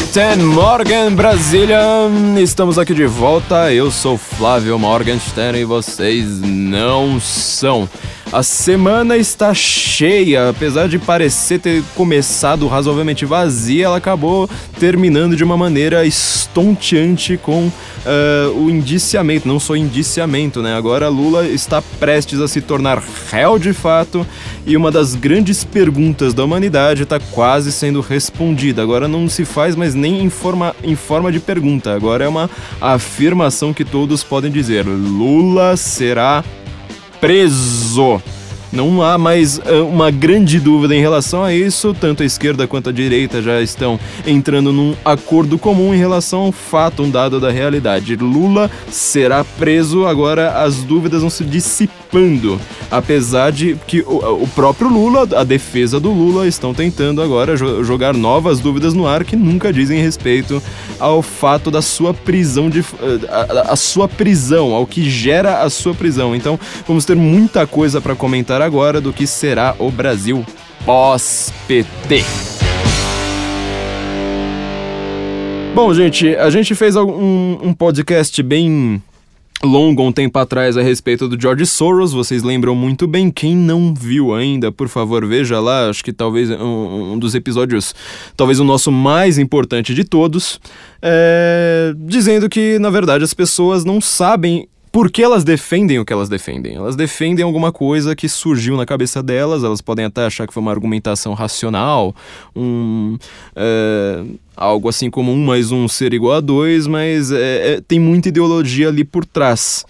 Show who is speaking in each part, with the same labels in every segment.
Speaker 1: Guten Morgen, Brasília! Estamos aqui de volta. Eu sou Flávio Morgenstern e vocês não são. A semana está cheia, apesar de parecer ter começado razoavelmente vazia, ela acabou terminando de uma maneira estonteante com uh, o indiciamento, não só indiciamento, né? Agora Lula está prestes a se tornar réu de fato e uma das grandes perguntas da humanidade está quase sendo respondida. Agora não se faz mais nem em forma, em forma de pergunta, agora é uma afirmação que todos podem dizer: Lula será preso. Não há mais uh, uma grande dúvida em relação a isso, tanto a esquerda quanto a direita já estão entrando num acordo comum em relação ao fato, um dado da realidade. Lula será preso, agora as dúvidas vão se dissipando, apesar de que o, próprio Lula, a defesa do Lula, estão tentando agora jo jogar novas dúvidas no ar que nunca dizem respeito ao fato da sua prisão, de, uh, a, a sua prisão, ao que gera a sua prisão. Então vamos ter muita coisa para comentar agora do que será o Brasil pós-PT. Bom, gente, a gente fez um, um podcast bem longo um tempo atrás a respeito do George Soros, vocês lembram muito bem. Quem não viu ainda, por favor, veja lá. Acho que talvez um, um dos episódios, talvez o nosso mais importante de todos, é, dizendo que na verdade as pessoas não sabem por que elas defendem o que elas defendem? Elas defendem alguma coisa que surgiu na cabeça delas, elas podem até achar que foi uma argumentação racional, um, é, algo assim como um mais um ser igual a dois, mas é, é, tem muita ideologia ali por trás.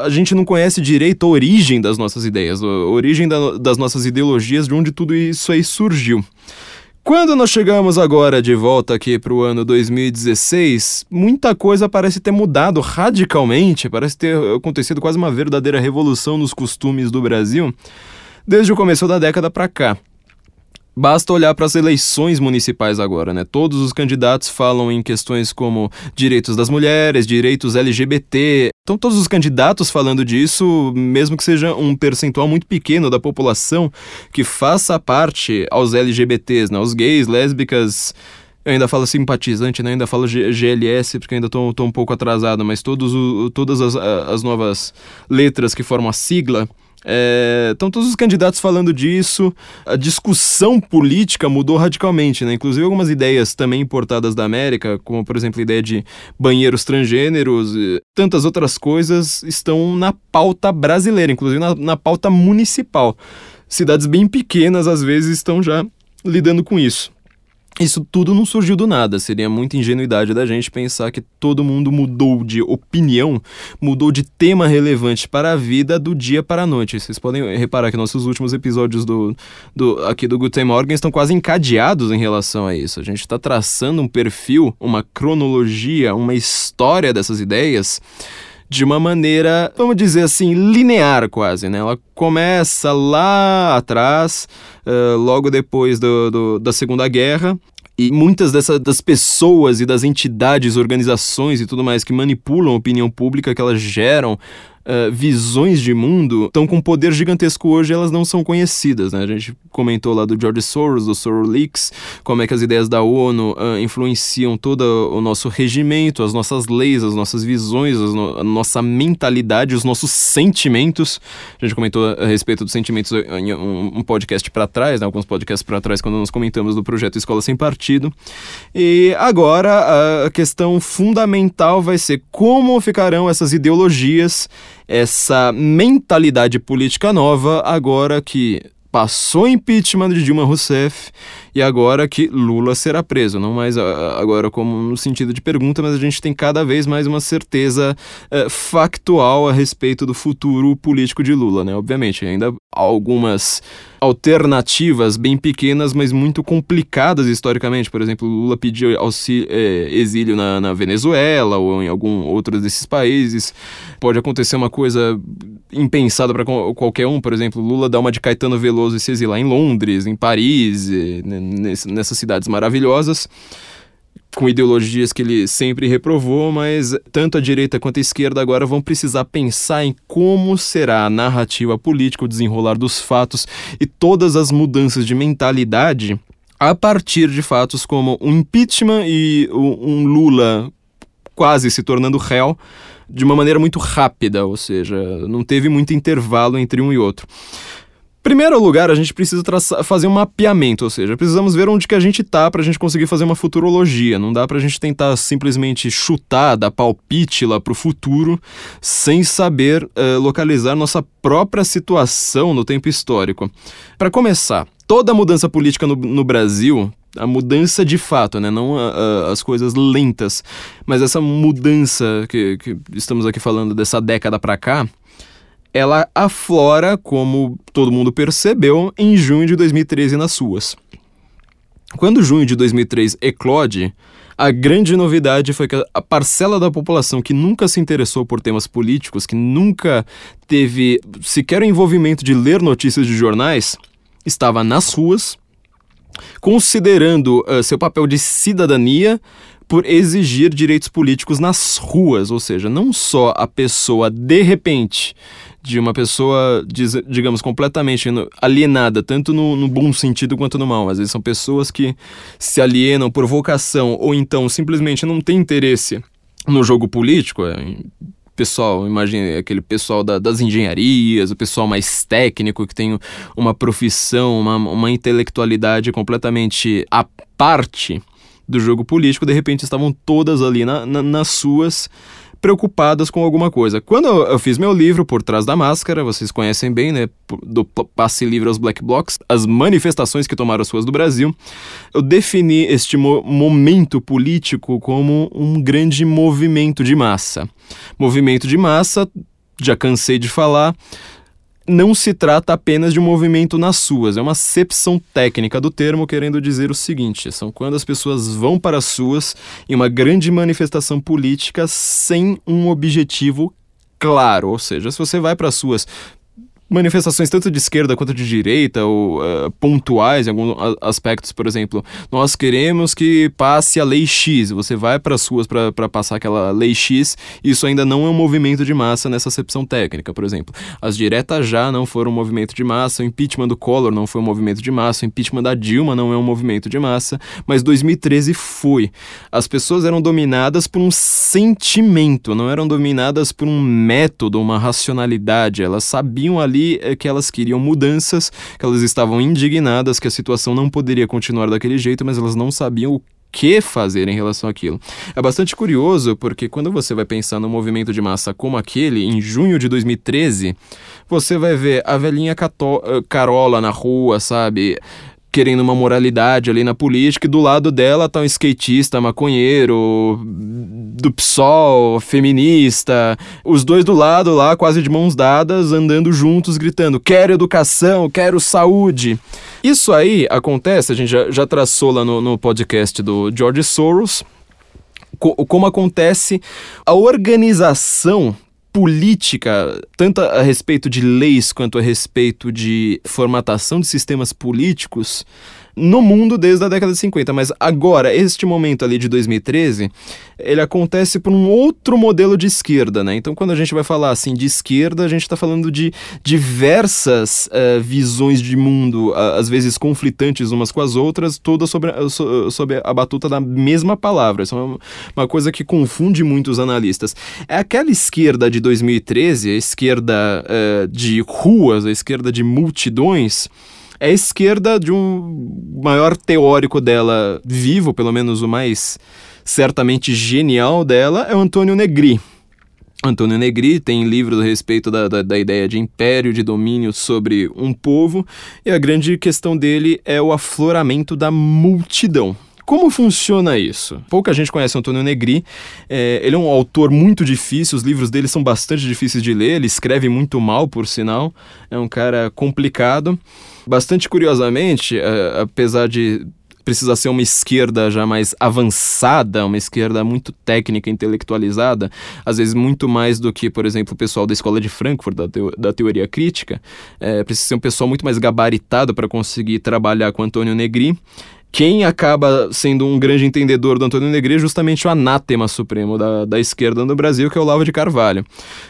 Speaker 1: A gente não conhece direito a origem das nossas ideias, a origem da, das nossas ideologias, de onde tudo isso aí surgiu. Quando nós chegamos agora de volta aqui para o ano 2016, muita coisa parece ter mudado radicalmente, parece ter acontecido quase uma verdadeira revolução nos costumes do Brasil desde o começo da década para cá. Basta olhar para as eleições municipais agora, né? Todos os candidatos falam em questões como direitos das mulheres, direitos LGBT. Então, todos os candidatos falando disso, mesmo que seja um percentual muito pequeno da população que faça parte aos LGBTs, né? Os gays, lésbicas. Eu ainda falo simpatizante, né? Eu ainda falo GLS, porque ainda estou um pouco atrasado, mas todos o, todas as, as novas letras que formam a sigla Estão é, todos os candidatos falando disso, a discussão política mudou radicalmente, né? Inclusive algumas ideias também importadas da América, como por exemplo a ideia de banheiros transgêneros, tantas outras coisas estão na pauta brasileira, inclusive na, na pauta municipal. Cidades bem pequenas às vezes estão já lidando com isso. Isso tudo não surgiu do nada, seria muita ingenuidade da gente pensar que todo mundo mudou de opinião, mudou de tema relevante para a vida do dia para a noite. Vocês podem reparar que nossos últimos episódios do, do aqui do Guten Morgen estão quase encadeados em relação a isso. A gente está traçando um perfil, uma cronologia, uma história dessas ideias de uma maneira, vamos dizer assim, linear quase, né? Ela começa lá atrás, uh, logo depois do, do, da Segunda Guerra, e muitas dessas das pessoas e das entidades, organizações e tudo mais que manipulam a opinião pública, que elas geram uh, visões de mundo estão com poder gigantesco hoje elas não são conhecidas, né? A gente comentou lá do George Soros, do Soros Leaks, como é que as ideias da ONU uh, influenciam todo o nosso regimento, as nossas leis, as nossas visões, no a nossa mentalidade, os nossos sentimentos. A gente comentou a respeito dos sentimentos em um, um podcast para trás, né? alguns podcasts para trás, quando nós comentamos do projeto Escola Sem Partido. E agora a questão fundamental vai ser como ficarão essas ideologias essa mentalidade política nova agora que passou impeachment de Dilma Rousseff e agora que Lula será preso. Não mais agora como no sentido de pergunta, mas a gente tem cada vez mais uma certeza é, factual a respeito do futuro político de Lula, né? Obviamente, ainda algumas alternativas bem pequenas, mas muito complicadas historicamente. Por exemplo, Lula pediu é, exílio na, na, Venezuela ou em algum outro desses países. Pode acontecer uma coisa impensada para qualquer um. Por exemplo, Lula dá uma de Caetano Veloso e se exilar em Londres, em Paris, nessas cidades maravilhosas com ideologias que ele sempre reprovou, mas tanto a direita quanto a esquerda agora vão precisar pensar em como será a narrativa política, o desenrolar dos fatos e todas as mudanças de mentalidade a partir de fatos como um impeachment e um Lula quase se tornando réu de uma maneira muito rápida, ou seja, não teve muito intervalo entre um e outro. Primeiro lugar, a gente precisa fazer um mapeamento, ou seja, precisamos ver onde que a gente tá para a gente conseguir fazer uma futurologia. Não dá para a gente tentar simplesmente chutar, dar palpite lá pro futuro, sem saber uh, localizar nossa própria situação no tempo histórico. Para começar, toda mudança política no, no Brasil a mudança de fato, né? Não a, a, as coisas lentas, mas essa mudança que, que estamos aqui falando dessa década para cá, ela aflora, como todo mundo percebeu, em junho de 2013 nas suas. Quando junho de 2003 eclode, a grande novidade foi que a parcela da população que nunca se interessou por temas políticos, que nunca teve sequer o envolvimento de ler notícias de jornais, estava nas ruas, considerando uh, seu papel de cidadania por exigir direitos políticos nas ruas, ou seja, não só a pessoa de repente de uma pessoa, digamos, completamente alienada, tanto no, no, bom sentido quanto no mal. Às vezes são pessoas que se alienam por vocação ou então simplesmente não têm interesse no jogo político. Pessoal, imagine aquele pessoal da, das engenharias, o pessoal mais técnico que tem uma profissão, uma, uma intelectualidade completamente à parte do jogo político, de repente estavam todas ali na, na, nas suas preocupadas com alguma coisa. Quando eu fiz meu livro Por Trás da Máscara, vocês conhecem bem, né? Do passe livre aos Black Blocs, as manifestações que tomaram as ruas do Brasil, eu defini este mo momento político como um grande movimento de massa. Movimento de massa, já cansei de falar, não se trata apenas de um movimento nas suas, é uma acepção técnica do termo, querendo dizer o seguinte: são quando as pessoas vão para as suas em uma grande manifestação política sem um objetivo claro. Ou seja, se você vai para as suas manifestações tanto de esquerda quanto de direita, ou uh, pontuais em alguns aspectos, por exemplo, nós queremos que passe a lei X, você vai para as ruas para passar aquela lei X, isso ainda não é um movimento de massa nessa acepção técnica, por exemplo. As diretas já não foram um movimento de massa, o impeachment do Collor não foi um movimento de massa, o impeachment da Dilma não é um movimento de massa, mas 2013 foi. As pessoas eram dominadas por um sentimento, não eram dominadas por um método, uma racionalidade, elas sabiam ali é que elas queriam mudanças, que elas estavam indignadas, que a situação não poderia continuar daquele jeito, mas elas não sabiam o que fazer em relação àquilo. É bastante curioso porque quando você vai pensar num movimento de massa como aquele, em junho de 2013, você vai ver a velhinha eh, Carola na rua, sabe? Querendo uma moralidade ali na política, e do lado dela tá um skatista, maconheiro, do PSOL, feminista, os dois do lado lá, quase de mãos dadas, andando juntos, gritando: quero educação, quero saúde. Isso aí acontece, a gente já, já traçou lá no, no podcast do George Soros, co como acontece a organização política, tanto a respeito de leis quanto a respeito de formatação de sistemas políticos, no mundo desde a década de 50, mas agora, este momento ali de 2013, ele acontece por um outro modelo de esquerda, né? Então, quando a gente vai falar assim de esquerda, a gente está falando de diversas uh, visões de mundo, uh, às vezes conflitantes umas com as outras, todas sobre, uh, sobre a batuta da mesma palavra. Isso é uma, uma coisa que confunde muito os analistas. É aquela esquerda de 2013, a esquerda de ruas, a esquerda de multidões é a esquerda de um maior teórico dela vivo, pelo menos o mais certamente genial dela, é o Antônio Negri. Antônio Negri tem livros a respeito da, da, da, ideia de império, de domínio sobre um povo, e a grande questão dele é o afloramento da multidão. Como funciona isso? Pouca gente conhece Antônio Negri. É, ele é um autor muito difícil, os livros dele são bastante difíceis de ler, ele escreve muito mal, por sinal. É um cara complicado. Bastante curiosamente, é, apesar de precisar ser uma esquerda já mais avançada, uma esquerda muito técnica, intelectualizada, às vezes muito mais do que, por exemplo, o pessoal da escola de Frankfurt, da, teo da teoria crítica, é, precisa ser um pessoal muito mais gabaritado para conseguir trabalhar com Antônio Negri quem acaba sendo um grande entendedor do Antônio Negri é justamente o anátema supremo da, da esquerda no Brasil, que é o Lavo de Carvalho.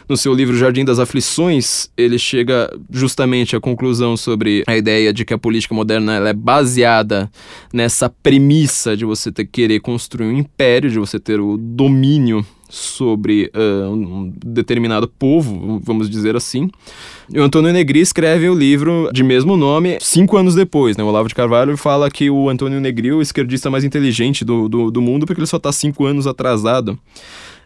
Speaker 1: No seu livro Jardim das Aflições, ele chega justamente à conclusão sobre a ideia de que a política moderna é baseada nessa premissa de você ter, querer construir um império, de você ter o domínio sobre uh, um determinado povo, vamos dizer assim. E o Antônio Negri escreve o livro de mesmo nome cinco anos depois. Né? O Olavo de Carvalho fala que o Antônio Negri é o esquerdista mais inteligente do, do, do mundo porque ele só está cinco anos atrasado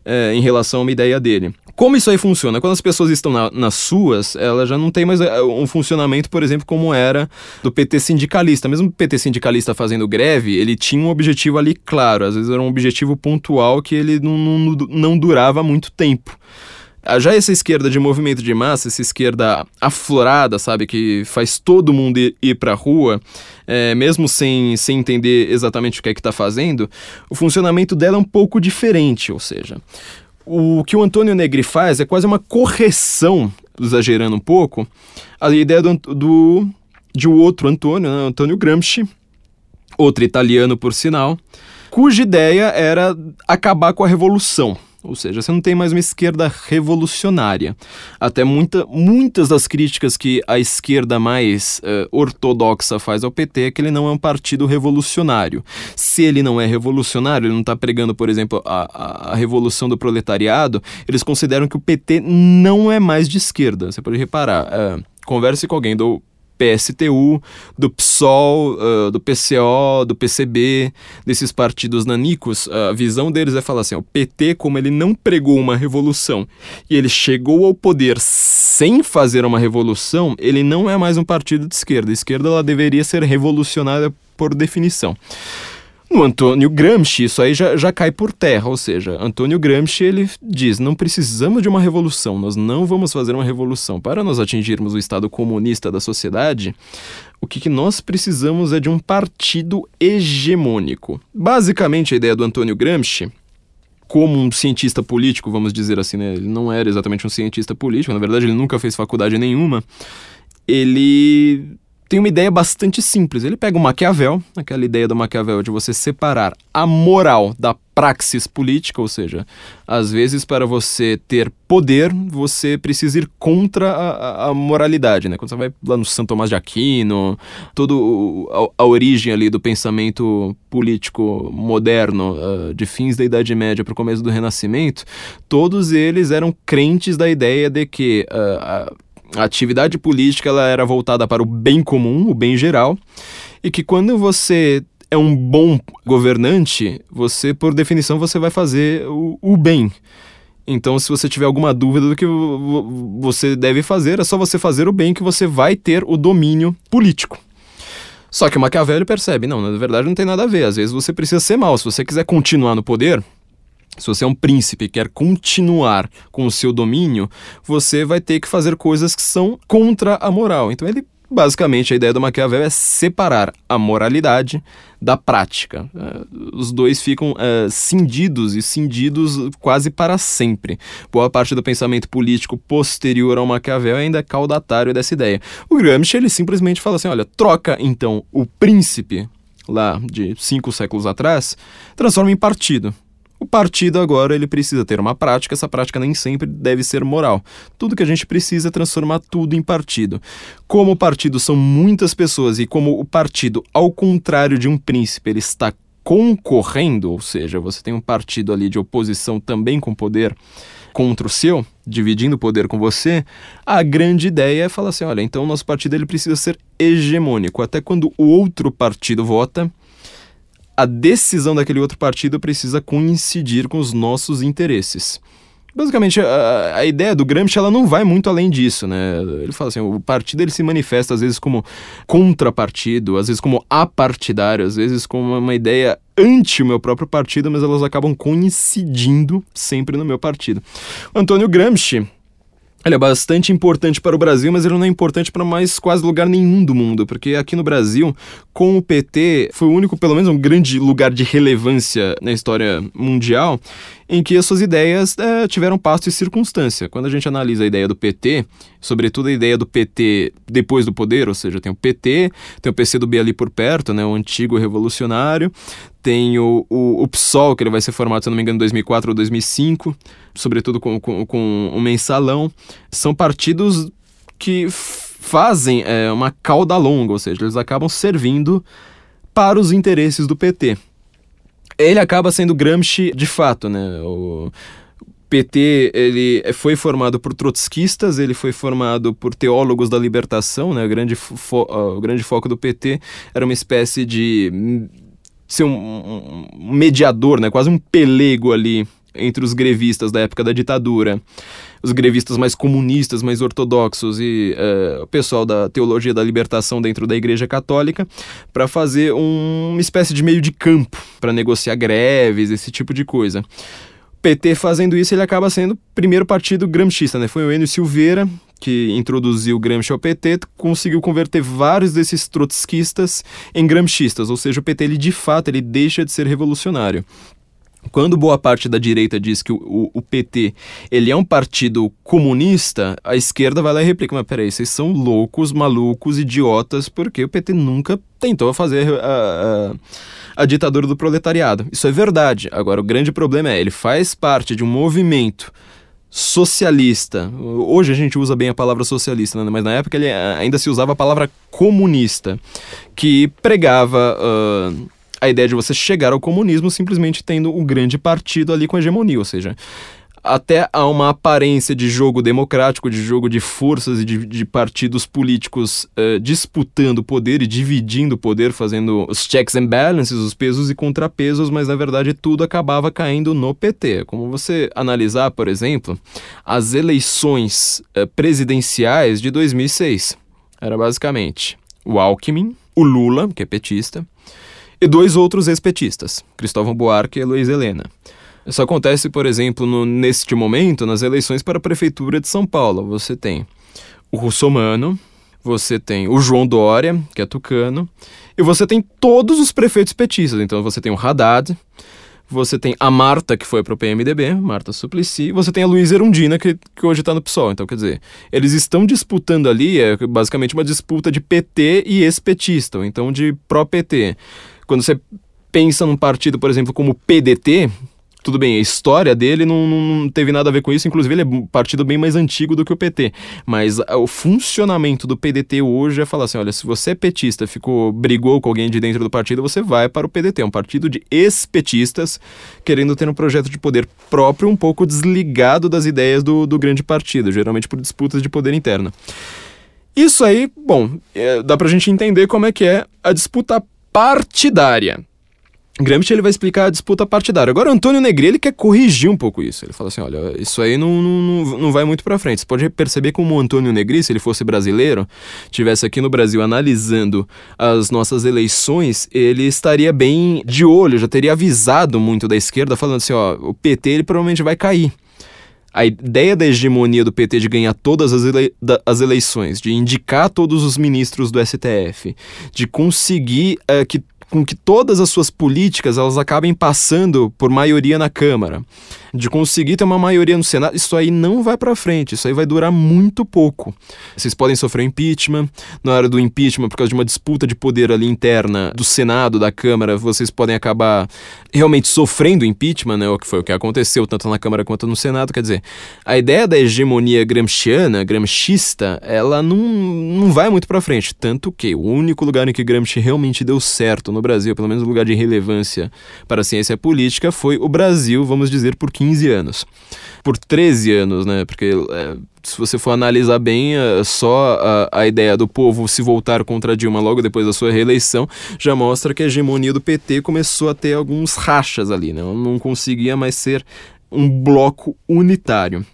Speaker 1: é, em relação a uma ideia dele. Como isso aí funciona? Quando as pessoas estão na, nas suas, ela já não tem mais é, um funcionamento, por exemplo, como era do PT sindicalista. Mesmo o PT sindicalista fazendo greve, ele tinha um objetivo ali claro. Às vezes era um objetivo pontual que ele não, não, não durava muito tempo. Ah, já essa esquerda de movimento de massa, essa esquerda aflorada, sabe, que faz todo mundo ir, ir pra rua, é, mesmo sem, sem entender exatamente o que é que tá fazendo, o funcionamento dela é um pouco diferente, ou seja, o que o Antônio Negri faz é quase uma correção, exagerando um pouco, a ideia do, do de um outro Antônio, né, Antônio Gramsci, outro italiano por sinal, cuja ideia era acabar com a revolução. Ou seja, você não tem mais uma esquerda revolucionária. Até muita, muitas das críticas que a esquerda mais uh, ortodoxa faz ao PT é que ele não é um partido revolucionário. Se ele não é revolucionário, ele não está pregando, por exemplo, a, a, a, revolução do proletariado, eles consideram que o PT não é mais de esquerda. Você pode reparar. Uh, converse com alguém do PSTU, do PSOL, uh, do PCO, do PCB, desses partidos nanicos, a visão deles é falar assim: o PT, como ele não pregou uma revolução e ele chegou ao poder sem fazer uma revolução, ele não é mais um partido de esquerda. A esquerda ela deveria ser revolucionária por definição. No Antônio Gramsci, isso aí já, já cai por terra, ou seja, Antônio Gramsci ele diz: não precisamos de uma revolução, nós não vamos fazer uma revolução. Para nós atingirmos o estado comunista da sociedade, o que, que nós precisamos é de um partido hegemônico. Basicamente, a ideia do Antônio Gramsci como um cientista político, vamos dizer assim, né? Ele não era exatamente um cientista político, na verdade ele nunca fez faculdade nenhuma. Ele tem uma ideia bastante simples. Ele pega o Maquiavel, aquela ideia do Maquiavel de você separar a moral da praxis política, ou seja, às vezes para você ter poder, você precisa ir contra a, a moralidade, né? Quando você vai lá no Santo Tomás de Aquino, toda a, origem ali do pensamento político moderno, uh, de fins da Idade Média para o começo do Renascimento, todos eles eram crentes da ideia de que uh, a atividade política ela era voltada para o bem comum, o bem geral, e que quando você é um bom governante, você, por definição, você vai fazer o, o bem. Então, se você tiver alguma dúvida do que você deve fazer, é só você fazer o bem que você vai ter o domínio político. Só que o Maquiavel percebe, não, na verdade não tem nada a ver. Às vezes você precisa ser mal. Se você quiser continuar no poder, se você é um príncipe e quer continuar com o seu domínio, você vai ter que fazer coisas que são contra a moral. Então ele Basicamente, a ideia do Maquiavel é separar a moralidade da prática. Uh, os dois ficam uh, cindidos e cindidos quase para sempre. Boa parte do pensamento político posterior ao Maquiavel ainda é caudatário dessa ideia. O Gramsci ele simplesmente fala assim: olha, troca então o príncipe lá de cinco séculos atrás, transforma em partido. O partido agora ele precisa ter uma prática, essa prática nem sempre deve ser moral. Tudo que a gente precisa é transformar tudo em partido. Como o partido são muitas pessoas e como o partido, ao contrário de um príncipe, ele está concorrendo, ou seja, você tem um partido ali de oposição também com poder contra o seu, dividindo o poder com você, a grande ideia é falar assim, olha, então o nosso partido ele precisa ser hegemônico. Até quando o outro partido vota, a decisão daquele outro partido precisa coincidir com os nossos interesses. Basicamente, a, a, ideia do Gramsci ela não vai muito além disso, né? Ele fala assim, o partido ele se manifesta às vezes como contrapartido, às vezes como apartidário, às vezes como uma, ideia anti o meu próprio partido, mas elas acabam coincidindo sempre no meu partido. O Antônio Gramsci, ele é bastante importante para o Brasil, mas ele não é importante para mais quase lugar nenhum do mundo, porque aqui no Brasil, com o PT, foi o único, pelo menos, um grande lugar de relevância na história mundial em que as suas ideias é, tiveram passo e circunstância. Quando a gente analisa a ideia do PT, sobretudo a ideia do PT depois do poder, ou seja, tem o PT, tem o PCdoB ali por perto, né, o antigo revolucionário, tem o, o, o PSOL, que ele vai ser formado, se não me engano, em 2004 ou 2005, sobretudo com, com, com o Mensalão. São partidos que fazem é, uma cauda longa, ou seja, eles acabam servindo para os interesses do PT ele acaba sendo Gramsci de fato, né? O PT ele foi formado por trotskistas, ele foi formado por teólogos da libertação, né? O grande, fo o grande foco do PT era uma espécie de ser um, um mediador, né? Quase um pelego ali entre os grevistas da época da ditadura, os grevistas mais comunistas, mais ortodoxos e uh, o pessoal da teologia da libertação dentro da Igreja Católica, para fazer um, uma espécie de meio de campo para negociar greves, esse tipo de coisa. PT fazendo isso, ele acaba sendo o primeiro partido gramscista, né? Foi o Enio Silveira que introduziu o Gramsci ao PT, conseguiu converter vários desses trotskistas em gramscistas, ou seja, o PT ele de fato ele deixa de ser revolucionário. Quando boa parte da direita diz que o, o, o, PT ele é um partido comunista, a esquerda vai lá e replica, mas peraí, vocês são loucos, malucos, idiotas, porque o PT nunca tentou fazer a, a, a ditadura do proletariado. Isso é verdade. Agora, o grande problema é, ele faz parte de um movimento socialista. Hoje a gente usa bem a palavra socialista, né? mas na época ele ainda se usava a palavra comunista, que pregava... Uh, a ideia de você chegar ao comunismo simplesmente tendo o um grande partido ali com hegemonia, ou seja, até há uma aparência de jogo democrático, de jogo de forças e de, de partidos políticos uh, disputando poder e dividindo poder, fazendo os checks and balances, os pesos e contrapesos, mas na verdade tudo acabava caindo no PT. Como você analisar, por exemplo, as eleições uh, presidenciais de 2006. Era basicamente o Alckmin, o Lula, que é petista, e dois outros ex-petistas, Cristóvão Buarque e Luiz Helena. Isso acontece, por exemplo, no, neste momento, nas eleições para a Prefeitura de São Paulo. Você tem o Russomano, você tem o João Dória, que é tucano, e você tem todos os prefeitos petistas. Então você tem o Haddad, você tem a Marta, que foi para o PMDB, Marta Suplicy, você tem a Luísa Erundina, que, que hoje está no PSOL. Então, quer dizer, eles estão disputando ali, é basicamente uma disputa de PT e ex-petista, ou então de pró-PT. Quando você pensa num partido, por exemplo, como o PDT, tudo bem, a história dele não, não, teve nada a ver com isso, inclusive ele é um partido bem mais antigo do que o PT. Mas o funcionamento do PDT hoje é falar assim: olha, se você é petista, ficou, brigou com alguém de dentro do partido, você vai para o PDT. É um partido de ex-petistas querendo ter um projeto de poder próprio, um pouco desligado das ideias do, do grande partido, geralmente por disputas de poder interna. Isso aí, bom, é, dá pra gente entender como é que é a disputa partidária. Gramsci ele vai explicar a disputa partidária. Agora, Antônio Negri ele quer corrigir um pouco isso. Ele fala assim: olha, isso aí não, não, não vai muito para frente. Você pode perceber como o Antônio Negri, se ele fosse brasileiro, tivesse aqui no Brasil analisando as nossas eleições, ele estaria bem de olho, já teria avisado muito da esquerda, falando assim: ó, o PT ele provavelmente vai cair a ideia da hegemonia do PT de ganhar todas as, ele as eleições, de indicar todos os ministros do STF, de conseguir uh, que com que todas as suas políticas elas acabem passando por maioria na Câmara, de conseguir ter uma maioria no Senado, isso aí não vai para frente, isso aí vai durar muito pouco. Vocês podem sofrer impeachment, na hora do impeachment, por causa de uma disputa de poder ali interna do Senado, da Câmara, vocês podem acabar realmente sofrendo impeachment, né, o que foi o que aconteceu tanto na Câmara quanto no Senado, quer dizer, a ideia da hegemonia gramsciana, gramscista, ela não, não vai muito para frente, tanto que o único lugar em que Gramsci realmente deu certo no Brasil, pelo menos um lugar de relevância para a ciência política, foi o Brasil, vamos dizer, por 15 anos. Por 13 anos, né? Porque é, se você for analisar bem, é, só a, a, ideia do povo se voltar contra Dilma logo depois da sua reeleição já mostra que a hegemonia do PT começou a ter alguns rachas ali, né? Não conseguia mais ser um bloco unitário.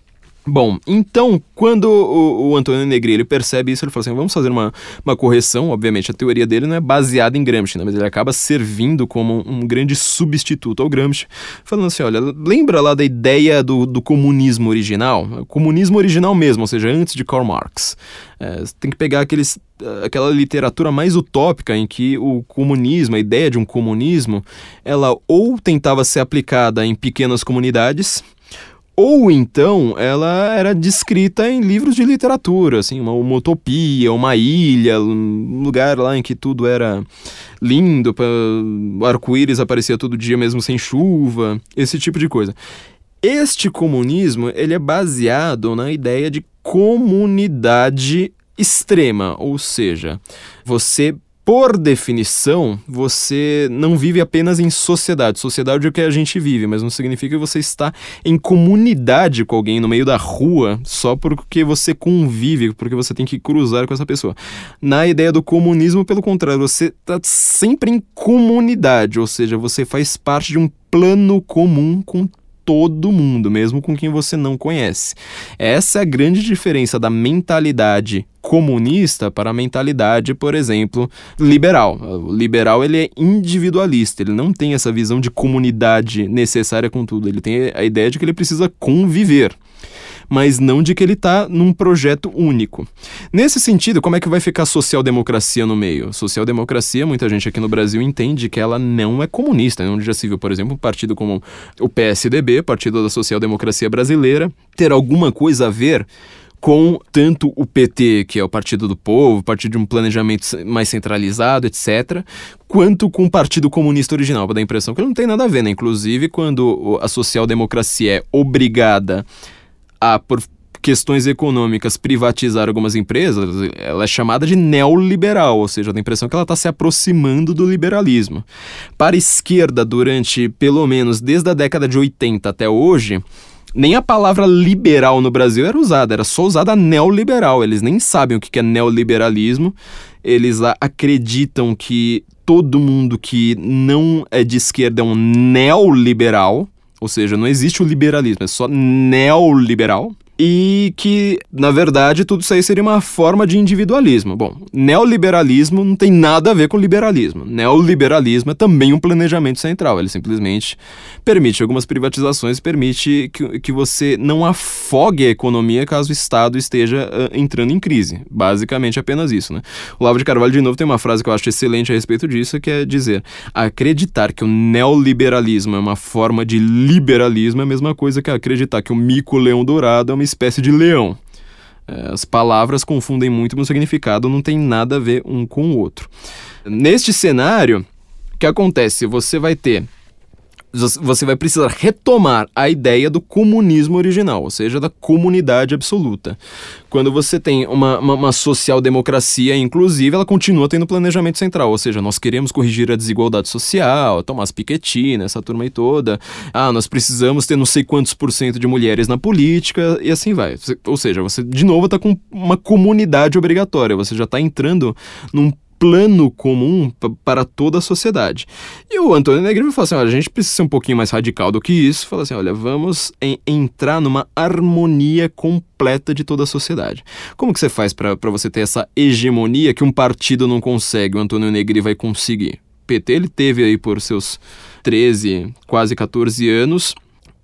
Speaker 1: Bom, então, quando o, o Antônio Negri ele percebe isso, ele fala assim: vamos fazer uma, uma correção. Obviamente, a teoria dele não é baseada em Gramsci, né, mas ele acaba servindo como um, grande substituto ao Gramsci, falando assim: olha, lembra lá da ideia do, do comunismo original? Comunismo original mesmo, ou seja, antes de Karl Marx. É, tem que pegar aqueles, aquela literatura mais utópica em que o comunismo, a ideia de um comunismo, ela ou tentava ser aplicada em pequenas comunidades ou então ela era descrita em livros de literatura, assim, uma, uma utopia, uma ilha, um lugar lá em que tudo era lindo, o arco-íris aparecia todo dia mesmo sem chuva, esse tipo de coisa. Este comunismo, ele é baseado na ideia de comunidade extrema, ou seja, você por definição, você não vive apenas em sociedade. Sociedade é o que a gente vive, mas não significa que você está em comunidade com alguém no meio da rua só porque você convive, porque você tem que cruzar com essa pessoa. Na ideia do comunismo, pelo contrário, você está sempre em comunidade, ou seja, você faz parte de um plano comum com todo mundo, mesmo com quem você não conhece. Essa é a grande diferença da mentalidade comunista para a mentalidade, por exemplo, liberal. O liberal ele é individualista, ele não tem essa visão de comunidade necessária com tudo, ele tem a ideia de que ele precisa conviver mas não de que ele está num projeto único. Nesse sentido, como é que vai ficar social-democracia no meio? Social-democracia, muita gente aqui no Brasil entende que ela não é comunista, onde já se viu, por exemplo, um partido como o PSDB, Partido da Social-Democracia Brasileira, ter alguma coisa a ver com tanto o PT, que é o Partido do Povo, partido de um planejamento mais centralizado, etc., quanto com o Partido Comunista original, para dar a impressão que não tem nada a ver, né? Inclusive, quando a social-democracia é obrigada a, por questões econômicas, privatizar algumas empresas, ela é chamada de neoliberal, ou seja, dá a impressão que ela está se aproximando do liberalismo. Para a esquerda, durante pelo menos desde a década de 80 até hoje, nem a palavra liberal no Brasil era usada, era só usada neoliberal. Eles nem sabem o que é neoliberalismo. Eles acreditam que todo mundo que não é de esquerda é um neoliberal, ou seja, não existe o liberalismo, é só neoliberal e que, na verdade, tudo isso aí seria uma forma de individualismo. Bom, neoliberalismo não tem nada a ver com liberalismo. Neoliberalismo é também um planejamento central. Ele simplesmente permite algumas privatizações, permite que, que você não afogue a economia caso o Estado esteja uh, entrando em crise. Basicamente apenas isso, né? O Lavo de Carvalho, de novo, tem uma frase que eu acho excelente a respeito disso, que é dizer: acreditar que o neoliberalismo é uma forma de liberalismo é a mesma coisa que acreditar que o mico-leão dourado é uma espécie de leão. É, as palavras confundem muito, mas o significado não tem nada a ver um com o outro. Neste cenário, o que acontece? Você vai ter você vai precisar retomar a ideia do comunismo original, ou seja, da comunidade absoluta. Quando você tem uma, uma, uma social-democracia, inclusive, ela continua tendo planejamento central, ou seja, nós queremos corrigir a desigualdade social, Tomás Piketty, né, essa turma aí toda. Ah, nós precisamos ter não sei quantos por cento de mulheres na política, e assim vai. Ou seja, você de novo está com uma comunidade obrigatória, você já está entrando num plano comum para toda a sociedade. E o Antônio Negri falou assim: olha, a gente precisa ser um pouquinho mais radical do que isso. Fala assim: olha, vamos em, entrar numa harmonia completa de toda a sociedade. Como que você faz para você ter essa hegemonia que um partido não consegue? O Antônio Negri vai conseguir. PT ele teve aí por seus 13, quase 14 anos.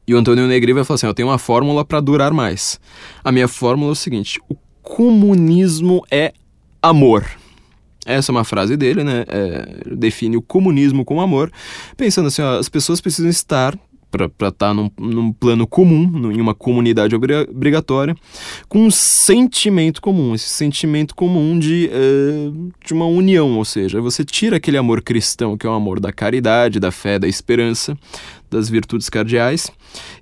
Speaker 1: E o Antônio Negri vai falar assim: eu tenho uma fórmula para durar mais. A minha fórmula é o seguinte: o comunismo é amor. Essa é uma frase dele, né? É, define o comunismo como amor, pensando assim: ó, as pessoas precisam estar para estar tá num, num, plano comum, em uma comunidade obrigatória, com um sentimento comum, esse sentimento comum de, uh, de uma união, ou seja, você tira aquele amor cristão, que é o amor da caridade, da fé, da esperança, das virtudes cardeais,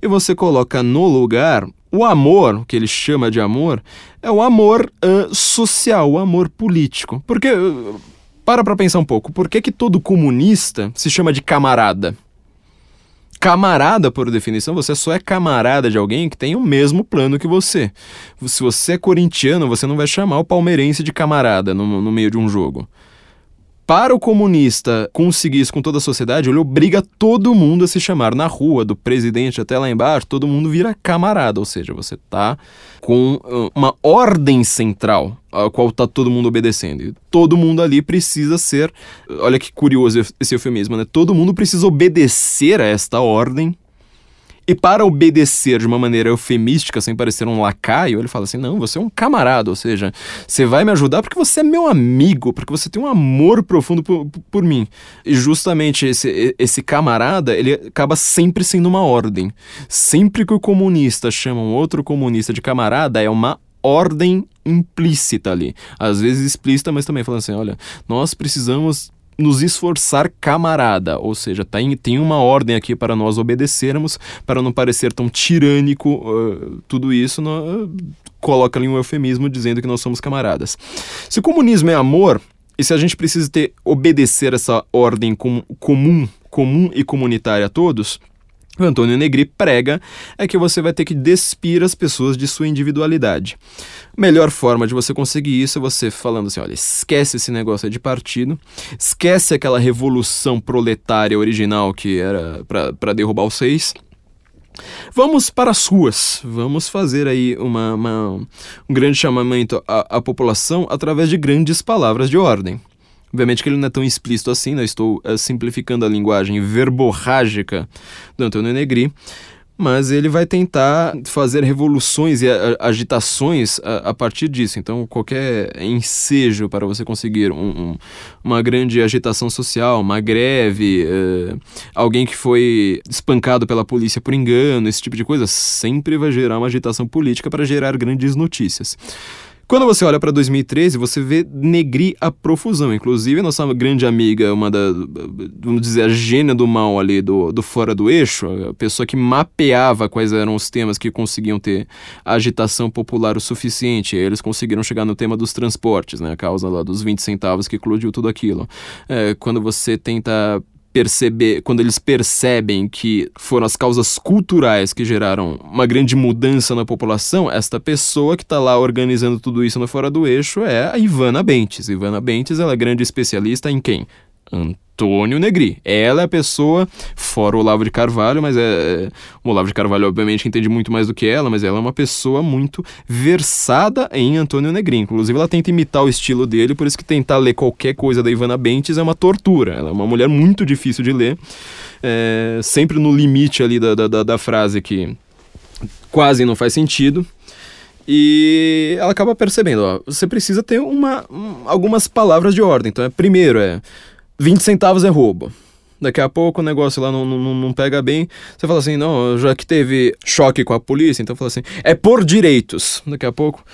Speaker 1: e você coloca no lugar o amor, o que ele chama de amor, é o amor uh, social, o amor político. Porque, para pra pensar um pouco, por que, que todo comunista se chama de camarada? Camarada, por definição, você só é camarada de alguém que tem o mesmo plano que você. Se você é corintiano, você não vai chamar o palmeirense de camarada no, no meio de um jogo. Para o comunista conseguir isso com toda a sociedade, ele obriga todo mundo a se chamar na rua, do presidente até lá embaixo, todo mundo vira camarada, ou seja, você tá com uh, uma ordem central a qual tá todo mundo obedecendo. E todo mundo ali precisa ser, olha que curioso esse eufemismo, né? Todo mundo precisa obedecer a esta ordem e para obedecer de uma maneira eufemística, sem parecer um lacaio, ele fala assim: não, você é um camarada, ou seja, você vai me ajudar porque você é meu amigo, porque você tem um amor profundo por, por mim. E justamente esse, esse camarada, ele acaba sempre sendo uma ordem. Sempre que o comunista chama um outro comunista de camarada, é uma ordem implícita ali. Às vezes explícita, mas também falando assim: olha, nós precisamos nos esforçar camarada, ou seja, tá tem uma ordem aqui para nós obedecermos, para não parecer tão tirânico uh, tudo isso, no, uh, coloca ali um eufemismo dizendo que nós somos camaradas. Se o comunismo é amor, e se a gente precisa ter obedecer essa ordem com, comum, comum e comunitária a todos, o Antônio Negri prega é que você vai ter que despir as pessoas de sua individualidade. Melhor forma de você conseguir isso é você falando assim: olha, esquece esse negócio de partido, esquece aquela revolução proletária original que era para derrubar os seis. Vamos para as ruas, vamos fazer aí uma, uma um grande chamamento à, à população através de grandes palavras de ordem. Obviamente que ele não é tão explícito assim, né? estou uh, simplificando a linguagem verborrágica do Antônio Negri, mas ele vai tentar fazer revoluções e agitações a, a, partir disso. Então, qualquer ensejo para você conseguir um, um, uma grande agitação social, uma greve, uh, alguém que foi espancado pela polícia por engano, esse tipo de coisa, sempre vai gerar uma agitação política para gerar grandes notícias. Quando você olha para 2013, você vê Negri a profusão. Inclusive, nossa grande amiga, uma da, vamos dizer, a gênia do mal ali do, do Fora do Eixo, a pessoa que mapeava quais eram os temas que conseguiam ter agitação popular o suficiente. Eles conseguiram chegar no tema dos transportes, né? A causa lá dos 20 centavos que eclodiu tudo aquilo. É, quando você tenta perceber, quando eles percebem que foram as causas culturais que geraram uma grande mudança na população, esta pessoa que está lá organizando tudo isso no Fora do Eixo é a Ivana Bentes. Ivana Bentes ela é grande especialista em quem? Antônio Negri. Ela é a pessoa, fora o Olavo de Carvalho, mas é, é. O Olavo de Carvalho, obviamente, entende muito mais do que ela, mas ela é uma pessoa muito versada em Antônio Negri. Inclusive, ela tenta imitar o estilo dele, por isso que tentar ler qualquer coisa da Ivana Bentes é uma tortura. Ela é uma mulher muito difícil de ler, é, sempre no limite ali da, da, da frase que quase não faz sentido. E ela acaba percebendo, ó, você precisa ter uma, um, algumas palavras de ordem. Então, é, primeiro é 20 centavos é roubo. Daqui a pouco o negócio lá não, não, não pega bem. Você fala assim, não, já que teve choque com a polícia, então fala assim, é por direitos. Daqui a pouco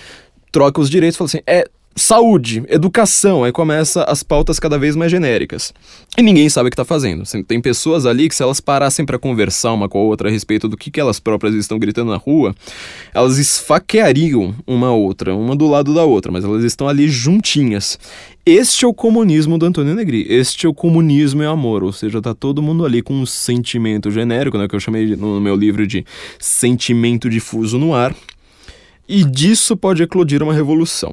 Speaker 1: troca os direitos, fala assim, é saúde, educação, aí começa as pautas cada vez mais genéricas. E ninguém sabe o que está fazendo. Tem pessoas ali que se elas parassem para conversar uma com a outra a respeito do que, que elas próprias estão gritando na rua, elas esfaqueariam uma outra, uma do lado da outra, mas elas estão ali juntinhas. Este é o comunismo do Antônio Negri. Este é o comunismo e amor. Ou seja, tá todo mundo ali com um sentimento genérico, né, que eu chamei no meu livro de sentimento difuso no ar. E disso pode eclodir uma revolução.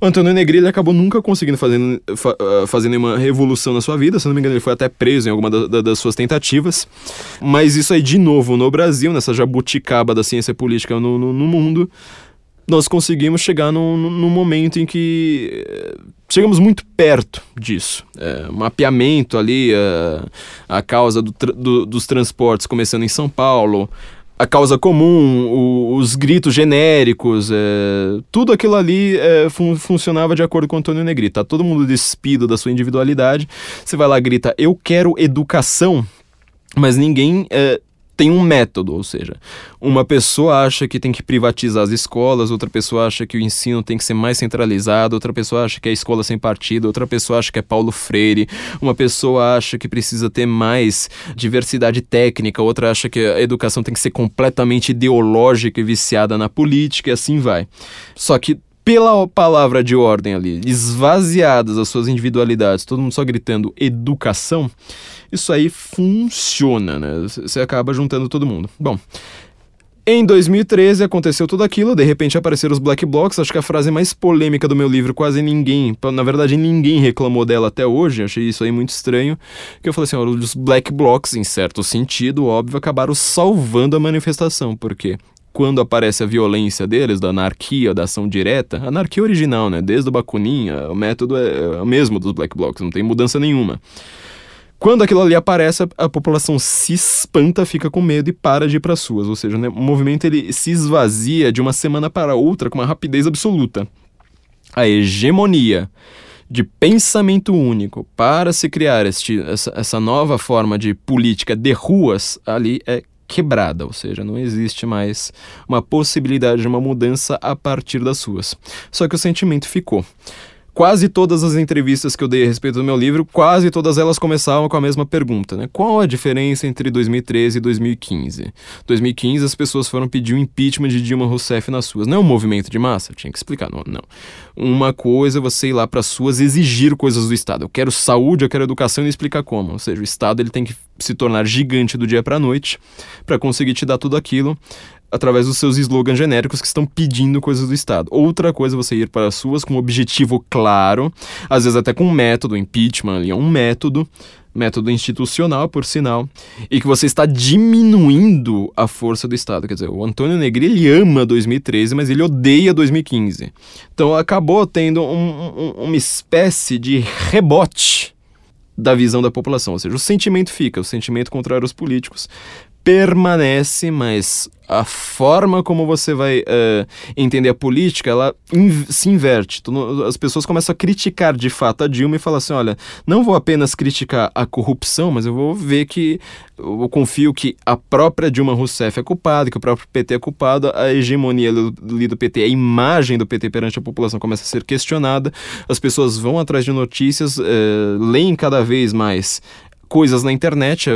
Speaker 1: O Antônio Negri acabou nunca conseguindo fazer, fa, uh, fazer nenhuma revolução na sua vida, se não me engano, ele foi até preso em alguma da, da, das suas tentativas. Mas isso aí, de novo, no Brasil, nessa jabuticaba da ciência política no, no, no mundo, nós conseguimos chegar num, num momento em que eh, chegamos muito perto disso. É, mapeamento ali, a, a causa do, do, dos transportes começando em São Paulo, a causa comum, o, os gritos genéricos, é, tudo aquilo ali é, fun funcionava de acordo com Antônio Negri. Tá todo mundo despido da sua individualidade. Você vai lá grita, eu quero educação, mas ninguém é, tem um método, ou seja, uma pessoa acha que tem que privatizar as escolas, outra pessoa acha que o ensino tem que ser mais centralizado, outra pessoa acha que é escola sem partido, outra pessoa acha que é Paulo Freire, uma pessoa acha que precisa ter mais diversidade técnica, outra acha que a educação tem que ser completamente ideológica e viciada na política e assim vai. Só que pela palavra de ordem ali, esvaziadas as suas individualidades, todo mundo só gritando educação, isso aí funciona, né? Você acaba juntando todo mundo. Bom, Em 2013 aconteceu tudo aquilo, de repente apareceram os black blocs, acho que a frase mais polêmica do meu livro, quase ninguém, na verdade ninguém reclamou dela até hoje, achei isso aí muito estranho, que eu falei assim, os black blocs, em certo sentido, óbvio, acabaram salvando a manifestação, porque quando aparece a violência deles, da anarquia, da ação direta, anarquia original, né, desde o Bakunin, o método é, é o mesmo dos black blocs, não tem mudança nenhuma. Quando aquilo ali aparece, a, população se espanta, fica com medo e para de ir para suas. Ou seja, né, o movimento ele se esvazia de uma semana para outra com uma rapidez absoluta. A hegemonia de pensamento único para se criar este, essa, essa nova forma de política de ruas ali é quebrada, ou seja, não existe mais uma possibilidade de uma mudança a partir das ruas. Só que o sentimento ficou. Quase todas as entrevistas que eu dei a respeito do meu livro, quase todas elas começavam com a mesma pergunta, né? Qual a diferença entre 2013 e 2015? 2015 as pessoas foram pedir o impeachment de Dilma Rousseff nas suas. Não é um movimento de massa, tinha que explicar, não. não. Uma coisa é você ir lá para as suas exigir coisas do Estado. Eu quero saúde, eu quero educação e explicar como. Ou seja, o Estado ele tem que se tornar gigante do dia para a noite para conseguir te dar tudo aquilo através dos seus slogans genéricos que estão pedindo coisas do Estado. Outra coisa é você ir para as suas com um objetivo claro, às vezes até com um método, impeachment ali é um método, método institucional, por sinal, e que você está diminuindo a força do Estado. Quer dizer, o Antônio Negri ele ama 2013, mas ele odeia 2015. Então acabou tendo um, um, uma espécie de rebote da visão da população, ou seja, o sentimento fica, o sentimento contrário aos políticos permanece, mas a forma como você vai uh, entender a política, ela in se inverte. As pessoas começam a criticar de fato a Dilma e falam assim: olha, não vou apenas criticar a corrupção, mas eu vou ver que eu confio que a própria Dilma Rousseff é culpada, que o próprio PT é culpado, a hegemonia ali do PT, a imagem do PT perante a população começa a ser questionada, as pessoas vão atrás de notícias, uh, leem cada vez mais coisas na internet,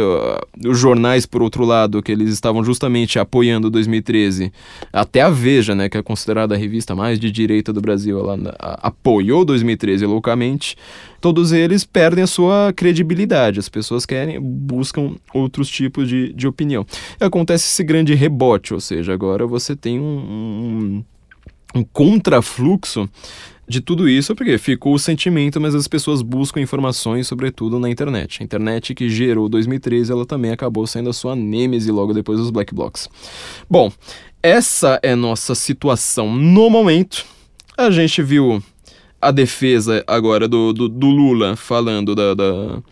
Speaker 1: os jornais, por outro lado, que eles estavam justamente apoiando 2013, até a Veja, né, que é considerada a revista mais de direita do Brasil, ela apoiou 2013 loucamente, todos eles perdem a sua credibilidade, as pessoas querem, buscam outros tipos de, de opinião. E acontece esse grande rebote, ou seja, agora você tem um, um, um contrafluxo de tudo isso porque ficou o sentimento, mas as pessoas buscam informações, sobretudo na internet. A internet que gerou 2013, ela também acabou sendo a sua nêmese logo depois dos Black Blocs. Bom, essa é nossa situação no momento. A gente viu a defesa agora do, do, do Lula falando da, da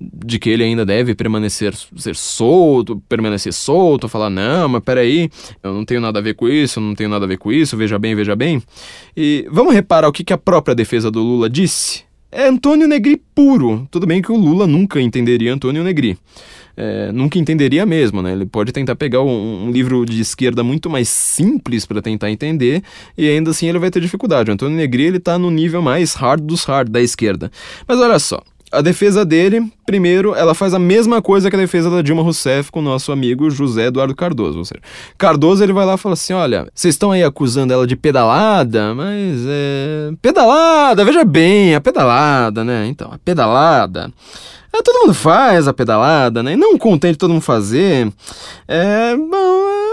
Speaker 1: de que ele ainda deve permanecer ser solto, permanecer solto, falar não, mas peraí, eu não tenho nada a ver com isso, não tenho nada a ver com isso, veja bem, veja bem. E vamos reparar o que, que a própria defesa do Lula disse? É Antônio Negri puro. Tudo bem que o Lula nunca entenderia Antônio Negri. É, nunca entenderia mesmo, né? Ele pode tentar pegar um, um livro de esquerda muito mais simples para tentar entender e ainda assim ele vai ter dificuldade. O Antônio Negri ele tá no nível mais hard dos hard da esquerda. Mas olha só, a defesa dele, primeiro, ela faz a mesma coisa que a defesa da Dilma Rousseff com o nosso amigo José Eduardo Cardoso. Ou seja, Cardoso ele vai lá e fala assim: olha, vocês estão aí acusando ela de pedalada, mas é. Pedalada, veja bem, a pedalada, né? Então, a pedalada. É, todo mundo faz a pedalada, né? E não contente todo mundo fazer. É. Bom, tem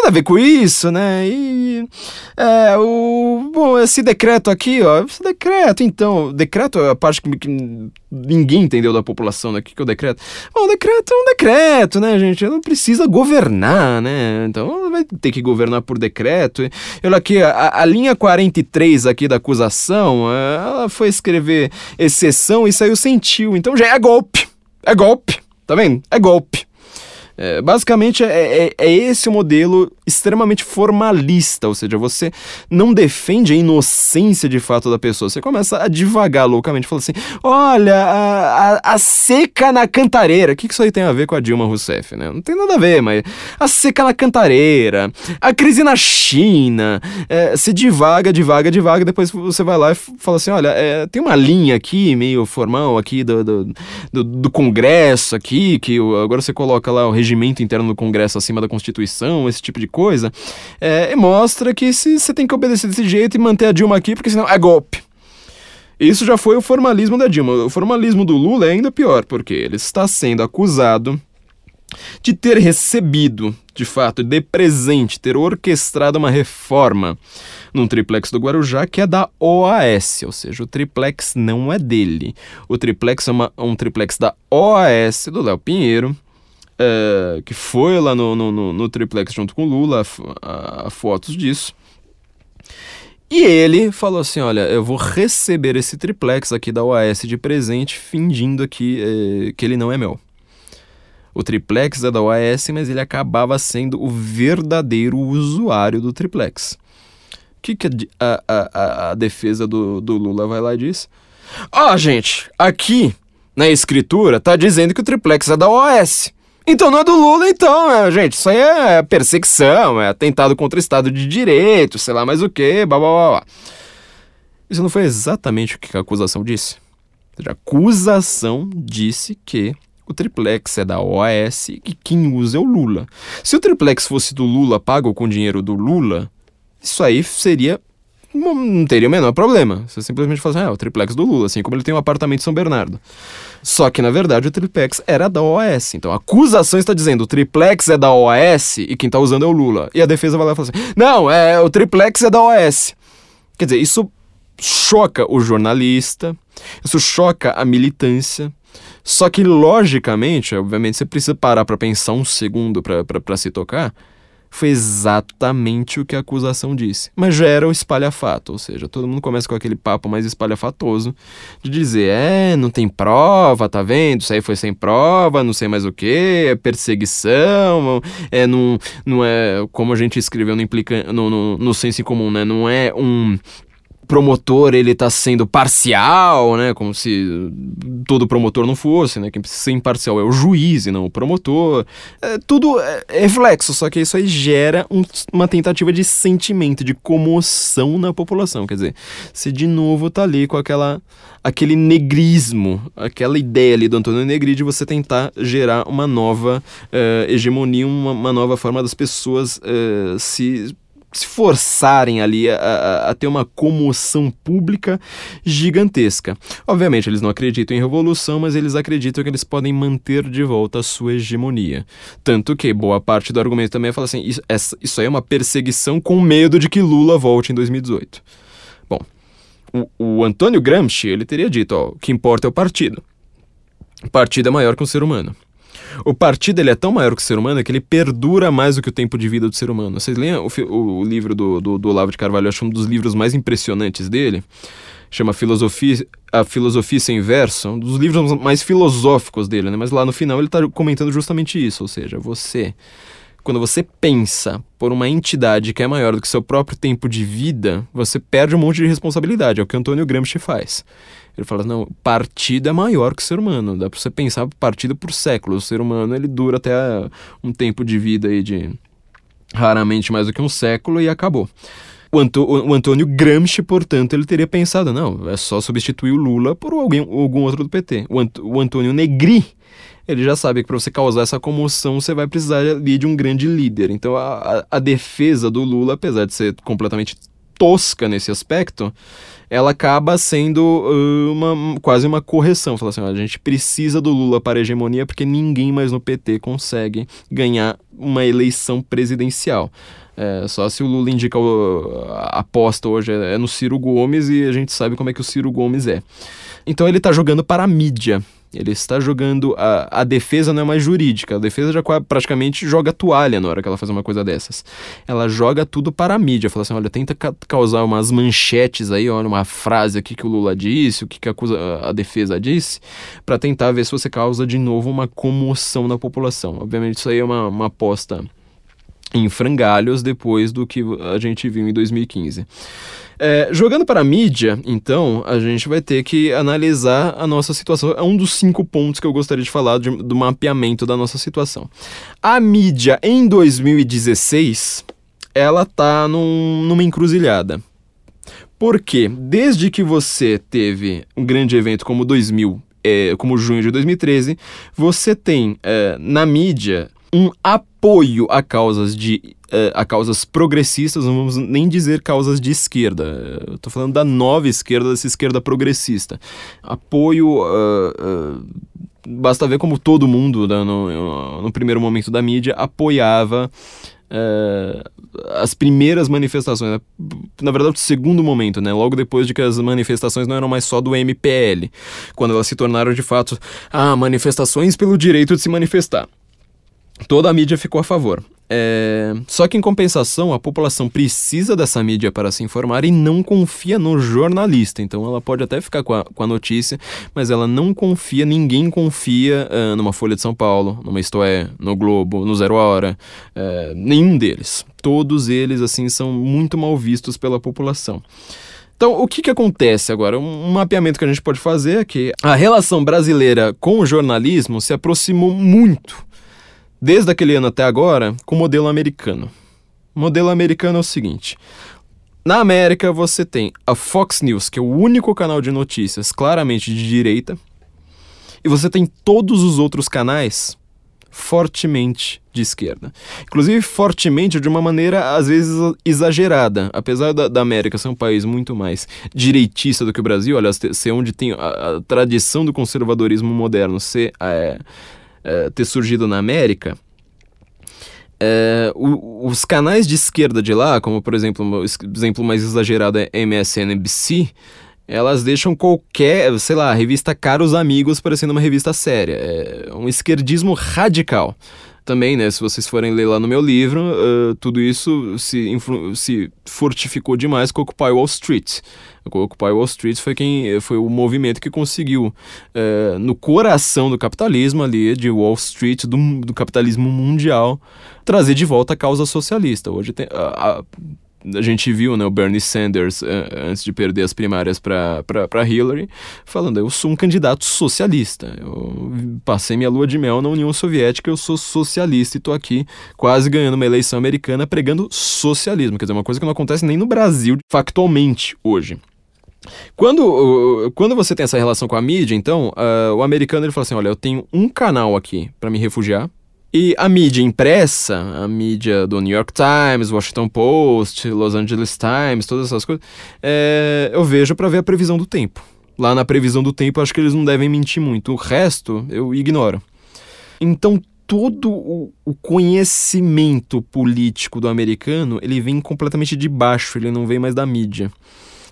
Speaker 1: nada a ver com isso, né? E é, o bom, esse decreto aqui, ó, esse decreto, então, decreto é a parte que, que ninguém entendeu da população, né? O que, que é o decreto? Bom, o decreto é um decreto, né, gente? Não precisa governar, né? Então vai ter que governar por decreto. Olha aqui, a, a linha 43 aqui da acusação, é, ela foi escrever exceção e saiu sentiu. Então já é golpe. É golpe. Tá vendo? É golpe. É, basicamente, é, é, é, esse o modelo extremamente formalista, ou seja, você não defende a inocência de fato da pessoa, você começa a divagar loucamente, fala assim: olha, a, a, a seca na cantareira. O que, que isso aí tem a ver com a Dilma Rousseff, né? Não tem nada a ver, mas a seca na cantareira, a crise na China, é, você divaga, divaga, divaga, depois você vai lá e fala assim: olha, é, tem uma linha aqui, meio formal, aqui do, do, do, do Congresso, aqui, que agora você coloca lá o regime regimento interno do Congresso acima da Constituição, esse tipo de coisa, é, mostra que você tem que obedecer desse jeito e manter a Dilma aqui, porque senão é golpe. Isso já foi o formalismo da Dilma. O formalismo do Lula é ainda pior, porque ele está sendo acusado de ter recebido, de fato, de presente, ter orquestrado uma reforma num triplex do Guarujá que é da OAS, ou seja, o triplex não é dele. O triplex é uma, um triplex da OAS, do Léo Pinheiro, uh, que foi lá no, no, no, triplex junto com Lula, a, a fotos disso. E ele falou assim: Olha, eu vou receber esse triplex aqui da OAS de presente, fingindo aqui eh, que ele não é meu. O triplex é da OAS, mas ele acabava sendo o verdadeiro usuário do triplex. O que, que a, a, a, defesa do, do Lula vai lá e diz? Ó, oh, gente, aqui na escritura tá dizendo que o triplex é da OAS. Então não é do Lula, então, né, gente? Isso aí é perseguição, é atentado contra o Estado de Direito, sei lá mais o que, blá blá blá. Isso não foi exatamente o que a acusação disse. A acusação disse que o triplex é da OAS e quem usa é o Lula. Se o triplex fosse do Lula, pago com dinheiro do Lula, isso aí seria. Não teria o menor problema. Você simplesmente fala assim, ah, é o triplex do Lula, assim como ele tem um apartamento em São Bernardo. Só que, na verdade, o triplex era da OAS. Então a acusação está dizendo o triplex é da OAS e quem está usando é o Lula. E a defesa vai lá e fala assim: não, é, o triplex é da OAS. Quer dizer, isso choca o jornalista, isso choca a militância. Só que, logicamente, obviamente, você precisa parar para pensar um segundo para se tocar foi exatamente o que a acusação disse. Mas já era o espalhafato, ou seja, todo mundo começa com aquele papo mais espalhafatoso de dizer: é, não tem prova, tá vendo? Isso aí foi sem prova, não sei mais o que, é perseguição, é não, não é. Como a gente escreveu no, implica, no, no, no senso comum, né? Não é um promotor ele tá sendo parcial, né? Como se todo promotor não fosse, né? Quem precisa ser imparcial é o juiz e não o promotor. É, tudo é, é reflexo, só que isso aí gera um, uma tentativa de sentimento, de comoção na população. Quer dizer, você de novo tá ali com aquela aquele negrismo, aquela ideia ali do Antônio Negri de você tentar gerar uma nova uh, hegemonia, uma, uma, nova forma das pessoas uh, se se forçarem ali a, a, a, ter uma comoção pública gigantesca. Obviamente, eles não acreditam em revolução, mas eles acreditam que eles podem manter de volta a sua hegemonia. Tanto que boa parte do argumento também é falar assim: isso, essa, isso aí é uma perseguição com medo de que Lula volte em 2018. Bom, o, o Antônio Gramsci ele teria dito: ó, o que importa é o partido. O partido é maior que um ser humano. O partido ele é tão maior que o ser humano que ele perdura mais do que o tempo de vida do ser humano. Vocês leem o, o, o livro do, do, do, Olavo de Carvalho, eu acho um dos livros mais impressionantes dele. Chama Filosofia, A Filosofia Sem Verso, um dos livros mais filosóficos dele, né? Mas lá no final ele está comentando justamente isso, ou seja, você quando você pensa por uma entidade que é maior do que seu próprio tempo de vida, você perde um monte de responsabilidade. É o que Antônio Gramsci faz. Ele fala, não, partido é maior que o ser humano. Dá pra você pensar partido por séculos. O ser humano, ele dura até um tempo de vida aí de raramente mais do que um século e acabou. O, Anto o Antônio Gramsci, portanto, ele teria pensado, não, é só substituir o Lula por alguém, algum outro do PT. O, Ant o Antônio Negri, ele já sabe que para você causar essa comoção, você vai precisar ali de um grande líder. Então, a, a defesa do Lula, apesar de ser completamente tosca nesse aspecto, ela acaba sendo uh, uma, quase uma correção. Fala assim, a gente precisa do Lula para a hegemonia porque ninguém mais no PT consegue ganhar uma eleição presidencial. É, só se o Lula indica o, a aposta hoje é, é no Ciro Gomes e a gente sabe como é que o Ciro Gomes é. Então ele está jogando para a mídia. Ele está jogando. A, a defesa não é mais jurídica. A defesa já praticamente joga toalha na hora que ela faz uma coisa dessas. Ela joga tudo para a mídia. Fala assim: olha, tenta ca causar umas manchetes aí, olha, uma frase aqui que o Lula disse, o que, que a, a defesa disse, para tentar ver se você causa de novo uma comoção na população. Obviamente, isso aí é uma, uma aposta em frangalhos depois do que a gente viu em 2015. É, jogando para a mídia, então, a gente vai ter que analisar a nossa situação. É um dos cinco pontos que eu gostaria de falar de, do mapeamento da nossa situação. A mídia em 2016, ela tá num, numa encruzilhada. Porque desde que você teve um grande evento como 2000, é, como junho de 2013, você tem é, na mídia um apoio a causas de uh, a causas progressistas, não vamos nem dizer causas de esquerda. Eu tô falando da nova esquerda, dessa esquerda progressista. Apoio uh, uh, basta ver como todo mundo, né, no, no, primeiro momento da mídia, apoiava é, as primeiras manifestações, né? na verdade, o segundo momento, né? Logo depois de que as manifestações não eram mais só do MPL, quando elas se tornaram de fato ah, manifestações pelo direito de se manifestar. Toda a mídia ficou a favor. É... Só que, em compensação, a população precisa dessa mídia para se informar e não confia no jornalista. Então, ela pode até ficar com a, com a notícia, mas ela não confia, ninguém confia uh, numa Folha de São Paulo, numa Isto É, no Globo, no Zero Hora. Uh, nenhum deles. Todos eles, assim, são muito mal vistos pela população. Então, o que, que acontece agora? Um mapeamento que a gente pode fazer é que a relação brasileira com o jornalismo se aproximou muito desde aquele ano até agora, com o modelo americano. O modelo americano é o seguinte: na América você tem a Fox News, que é o único canal de notícias claramente de direita, e você tem todos os outros canais fortemente de esquerda. Inclusive, fortemente de uma maneira às vezes exagerada. Apesar da, da, América ser um país muito mais direitista do que o Brasil, aliás, ser onde tem a, a tradição do conservadorismo moderno ser. É, é, ter surgido na América, é, o, os canais de esquerda de lá, como por exemplo, o exemplo mais exagerado é MSNBC, elas deixam qualquer, sei lá, revista Caros Amigos parecendo uma revista séria. É um esquerdismo radical. Também, né, se vocês forem ler lá no meu livro, uh, tudo isso se, se fortificou demais com Occupy Wall Street. O Occupy Wall Street foi, quem, foi o movimento que conseguiu, uh, no coração do capitalismo ali, de Wall Street, do, do capitalismo mundial, trazer de volta a causa socialista. Hoje tem... a, a gente viu né, o Bernie Sanders, eh, antes de perder as primárias para Hillary, falando: eu sou um candidato socialista. Eu passei minha lua de mel na União Soviética, eu sou socialista e estou aqui quase ganhando uma eleição americana pregando socialismo. Quer dizer, uma coisa que não acontece nem no Brasil, factualmente, hoje. Quando, quando você tem essa relação com a mídia, então, uh, o americano ele fala assim: olha, eu tenho um canal aqui para me refugiar e a mídia impressa, a mídia do New York Times, Washington Post, Los Angeles Times, todas essas coisas, é, eu vejo para ver a previsão do tempo. Lá na previsão do tempo, acho que eles não devem mentir muito. O resto, eu ignoro. Então, todo o, o conhecimento político do americano, ele vem completamente de baixo, ele não vem mais da mídia.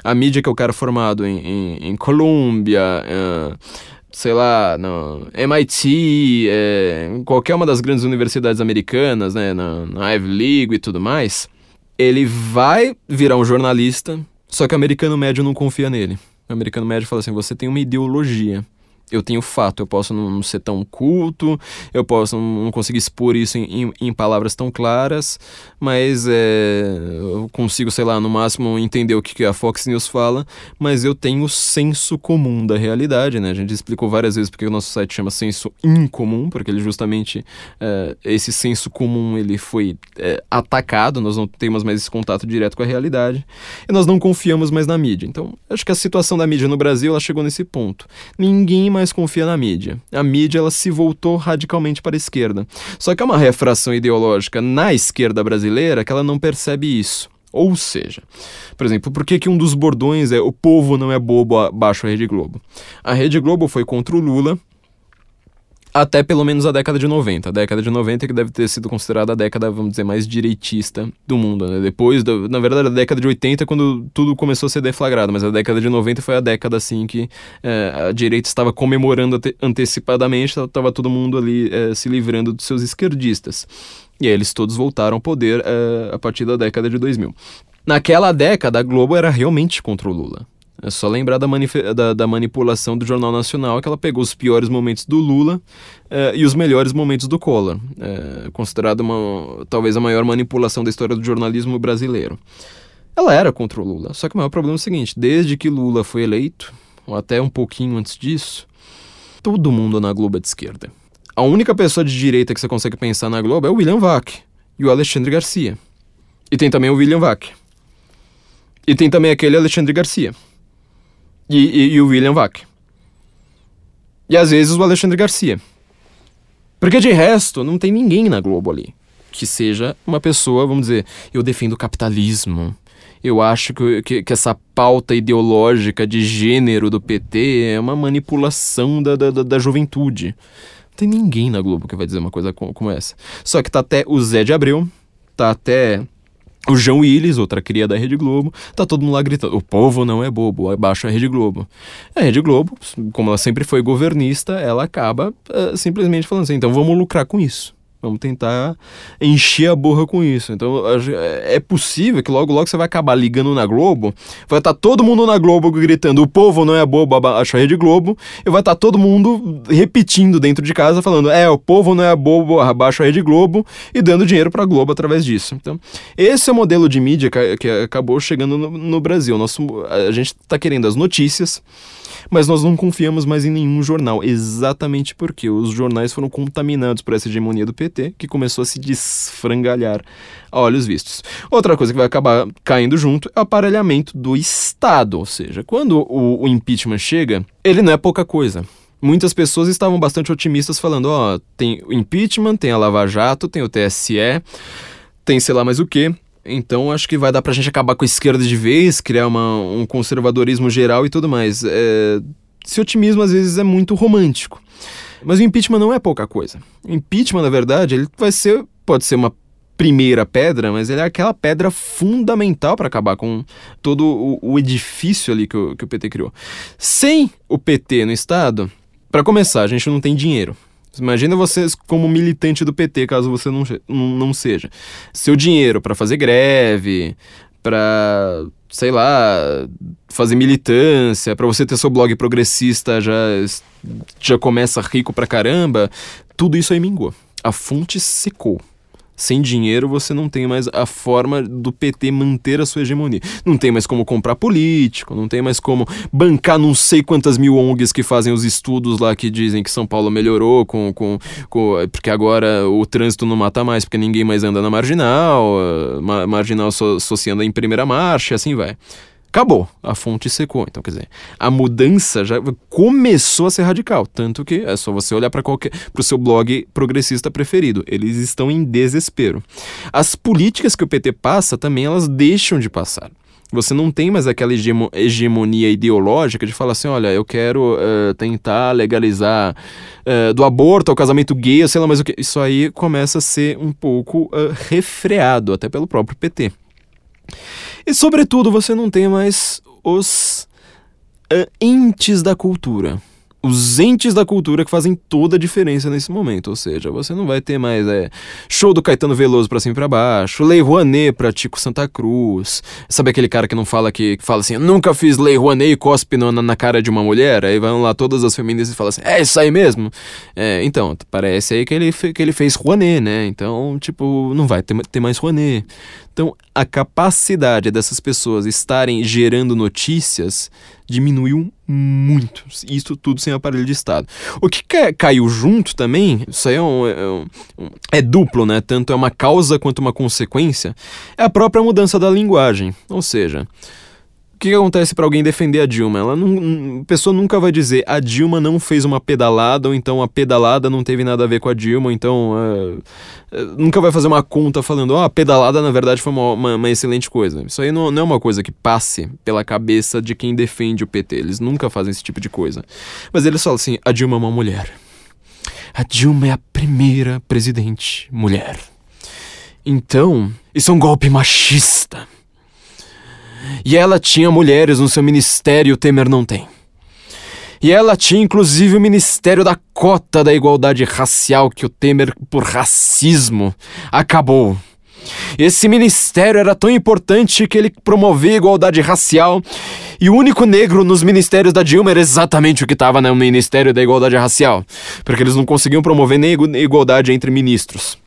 Speaker 1: A mídia que é o cara formado em, em, em Colômbia, uh, sei lá, no MIT, é, qualquer uma das grandes universidades americanas, né, na, na Ivy League e tudo mais, ele vai virar um jornalista, só que o americano médio não confia nele. O americano médio fala assim: você tem uma ideologia eu tenho fato, eu posso não ser tão culto, eu posso não conseguir expor isso em, em, em palavras tão claras, mas é, eu consigo, sei lá, no máximo entender o que, que a Fox News fala, mas eu tenho o senso comum da realidade, né? A gente explicou várias vezes porque o nosso site chama senso incomum, porque ele justamente, é, esse senso comum, ele foi é, atacado, nós não temos mais esse contato direto com a realidade, e nós não confiamos mais na mídia. Então, acho que a situação da mídia no Brasil, ela chegou nesse ponto. Ninguém mais confia na mídia. A mídia ela se voltou radicalmente para a esquerda. Só que é uma refração ideológica na esquerda brasileira que ela não percebe isso. Ou seja, por exemplo, por que, que um dos bordões é o povo não é bobo abaixo a Rede Globo? A Rede Globo foi contra o Lula até pelo menos a década de 90. A década de 90 que deve ter sido considerada a década, vamos dizer, mais direitista do mundo. Né? Depois, na verdade, a década de 80 é quando tudo começou a ser deflagrado, mas a década de 90 foi a década assim que é, a direita estava comemorando ante antecipadamente, estava todo mundo ali é, se livrando dos seus esquerdistas. E aí eles todos voltaram ao poder é, a partir da década de 2000. Naquela década, a Globo era realmente contra o Lula. É só lembrar da, da, da, manipulação do Jornal Nacional, que ela pegou os piores momentos do Lula eh, e os melhores momentos do Collor, eh, considerada talvez a maior manipulação da história do jornalismo brasileiro. Ela era contra o Lula, só que o maior problema é o seguinte: desde que Lula foi eleito, ou até um pouquinho antes disso, todo mundo na Globo é de esquerda. A única pessoa de direita que você consegue pensar na Globo é o William Vac e o Alexandre Garcia. E tem também o William Vac. E tem também aquele Alexandre Garcia. E, e, e o William Vac. E às vezes o Alexandre Garcia. Porque de resto, não tem ninguém na Globo ali que seja uma pessoa, vamos dizer, eu defendo o capitalismo, Eu acho que, que, que, essa pauta ideológica de gênero do PT é uma manipulação da, da, da juventude. Não tem ninguém na Globo que vai dizer uma coisa como, como essa. Só que tá até o Zé de Abreu, tá até o João Willis, outra cria da Rede Globo, tá todo mundo lá gritando: o povo não é bobo, abaixo a Rede Globo. A Rede Globo, como ela sempre foi governista, ela acaba uh, simplesmente falando assim: então vamos lucrar com isso. Vamos tentar encher a borra com isso. Então é possível que logo logo você vai acabar ligando na Globo, vai estar tá todo mundo na Globo gritando: o povo não é bobo, abaixo a Rede Globo, e vai estar tá todo mundo repetindo dentro de casa, falando: é, o povo não é bobo, abaixo a Rede Globo, e dando dinheiro para a Globo através disso. Então, esse é o modelo de mídia que, que acabou chegando no, no Brasil. Nosso, a gente está querendo as notícias mas nós não confiamos mais em nenhum jornal, exatamente porque os jornais foram contaminados por essa hegemonia do PT, que começou a se desfrangalhar a olhos vistos. Outra coisa que vai acabar caindo junto é o aparelhamento do Estado, ou seja, quando o, o impeachment chega, ele não é pouca coisa. Muitas pessoas estavam bastante otimistas falando, ó, oh, tem o impeachment, tem a Lava Jato, tem o TSE, tem sei lá mais o que, então acho que vai dar pra gente acabar com a esquerda de vez, criar uma, um conservadorismo geral e tudo mais. É, esse otimismo às vezes é muito romântico. Mas o impeachment não é pouca coisa. O impeachment, na verdade, ele vai ser. pode ser uma primeira pedra, mas ele é aquela pedra fundamental para acabar com todo o, o edifício ali que o, que o PT criou. Sem o PT no Estado, para começar, a gente não tem dinheiro. Imagina você como militante do PT, caso você não, não seja. Seu dinheiro para fazer greve, para, sei lá, fazer militância, para você ter seu blog progressista já, já começa rico pra caramba, tudo isso aí mingou. A fonte secou sem dinheiro você não tem mais a forma do PT manter a sua hegemonia. Não tem mais como comprar político, não tem mais como bancar não sei quantas mil ONGs que fazem os estudos lá que dizem que São Paulo melhorou com, com, com porque agora o trânsito não mata mais porque ninguém mais anda na marginal, a marginal se anda em primeira marcha assim vai acabou, a fonte secou. Então, quer dizer, a mudança já começou a ser radical, tanto que é só você olhar para qualquer para o seu blog progressista preferido, eles estão em desespero. As políticas que o PT passa também elas deixam de passar. Você não tem mais aquela hegemonia ideológica de falar assim, olha, eu quero uh, tentar legalizar uh, do aborto ao casamento gay, sei lá mais o que. Isso aí começa a ser um pouco uh, refreado, até pelo próprio PT. E, sobretudo, você não tem mais os uh, entes da cultura. Os entes da cultura que fazem toda a diferença nesse momento. Ou seja, você não vai ter mais é, show do Caetano Veloso pra cima e pra baixo, Lei Rouanet pra Tico Santa Cruz. Sabe aquele cara que não fala que, que fala assim, nunca fiz Lei Rouanet e cospe na, na cara de uma mulher? Aí vão lá todas as feministas e falam assim, é isso aí mesmo? É, então, parece aí que ele, que ele fez Rouanet, né? Então, tipo, não vai ter, ter mais Rouanet. Então, a capacidade dessas pessoas estarem gerando notícias diminuiu muito. Isso tudo sem aparelho de Estado. O que caiu junto também, isso aí é, um, é, um, é, duplo, né? Tanto é uma causa quanto uma consequência, é a própria mudança da linguagem. Ou seja, o que, acontece para alguém defender a Dilma? Ela não, a pessoa nunca vai dizer a Dilma não fez uma pedalada, ou então a pedalada não teve nada a ver com a Dilma, então uh, uh, nunca vai fazer uma conta falando, oh, a pedalada na verdade foi uma, uma, uma excelente coisa. Isso aí não, não, é uma coisa que passe pela cabeça de quem defende o PT, eles nunca fazem esse tipo de coisa. Mas eles falam assim, a Dilma é uma mulher. A Dilma é a primeira presidente mulher. Então, isso é um golpe machista. E ela tinha mulheres no seu ministério, o Temer não tem. E ela tinha inclusive o Ministério da Cota da Igualdade Racial, que o Temer, por racismo, acabou. Esse ministério era tão importante que ele promovia a igualdade racial e o único negro nos ministérios da Dilma era exatamente o que estava no Ministério da Igualdade Racial, porque eles não conseguiam promover nem igualdade entre ministros.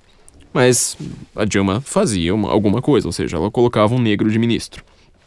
Speaker 1: Mas a Dilma fazia uma, alguma coisa, ou seja, ela colocava um negro de ministro.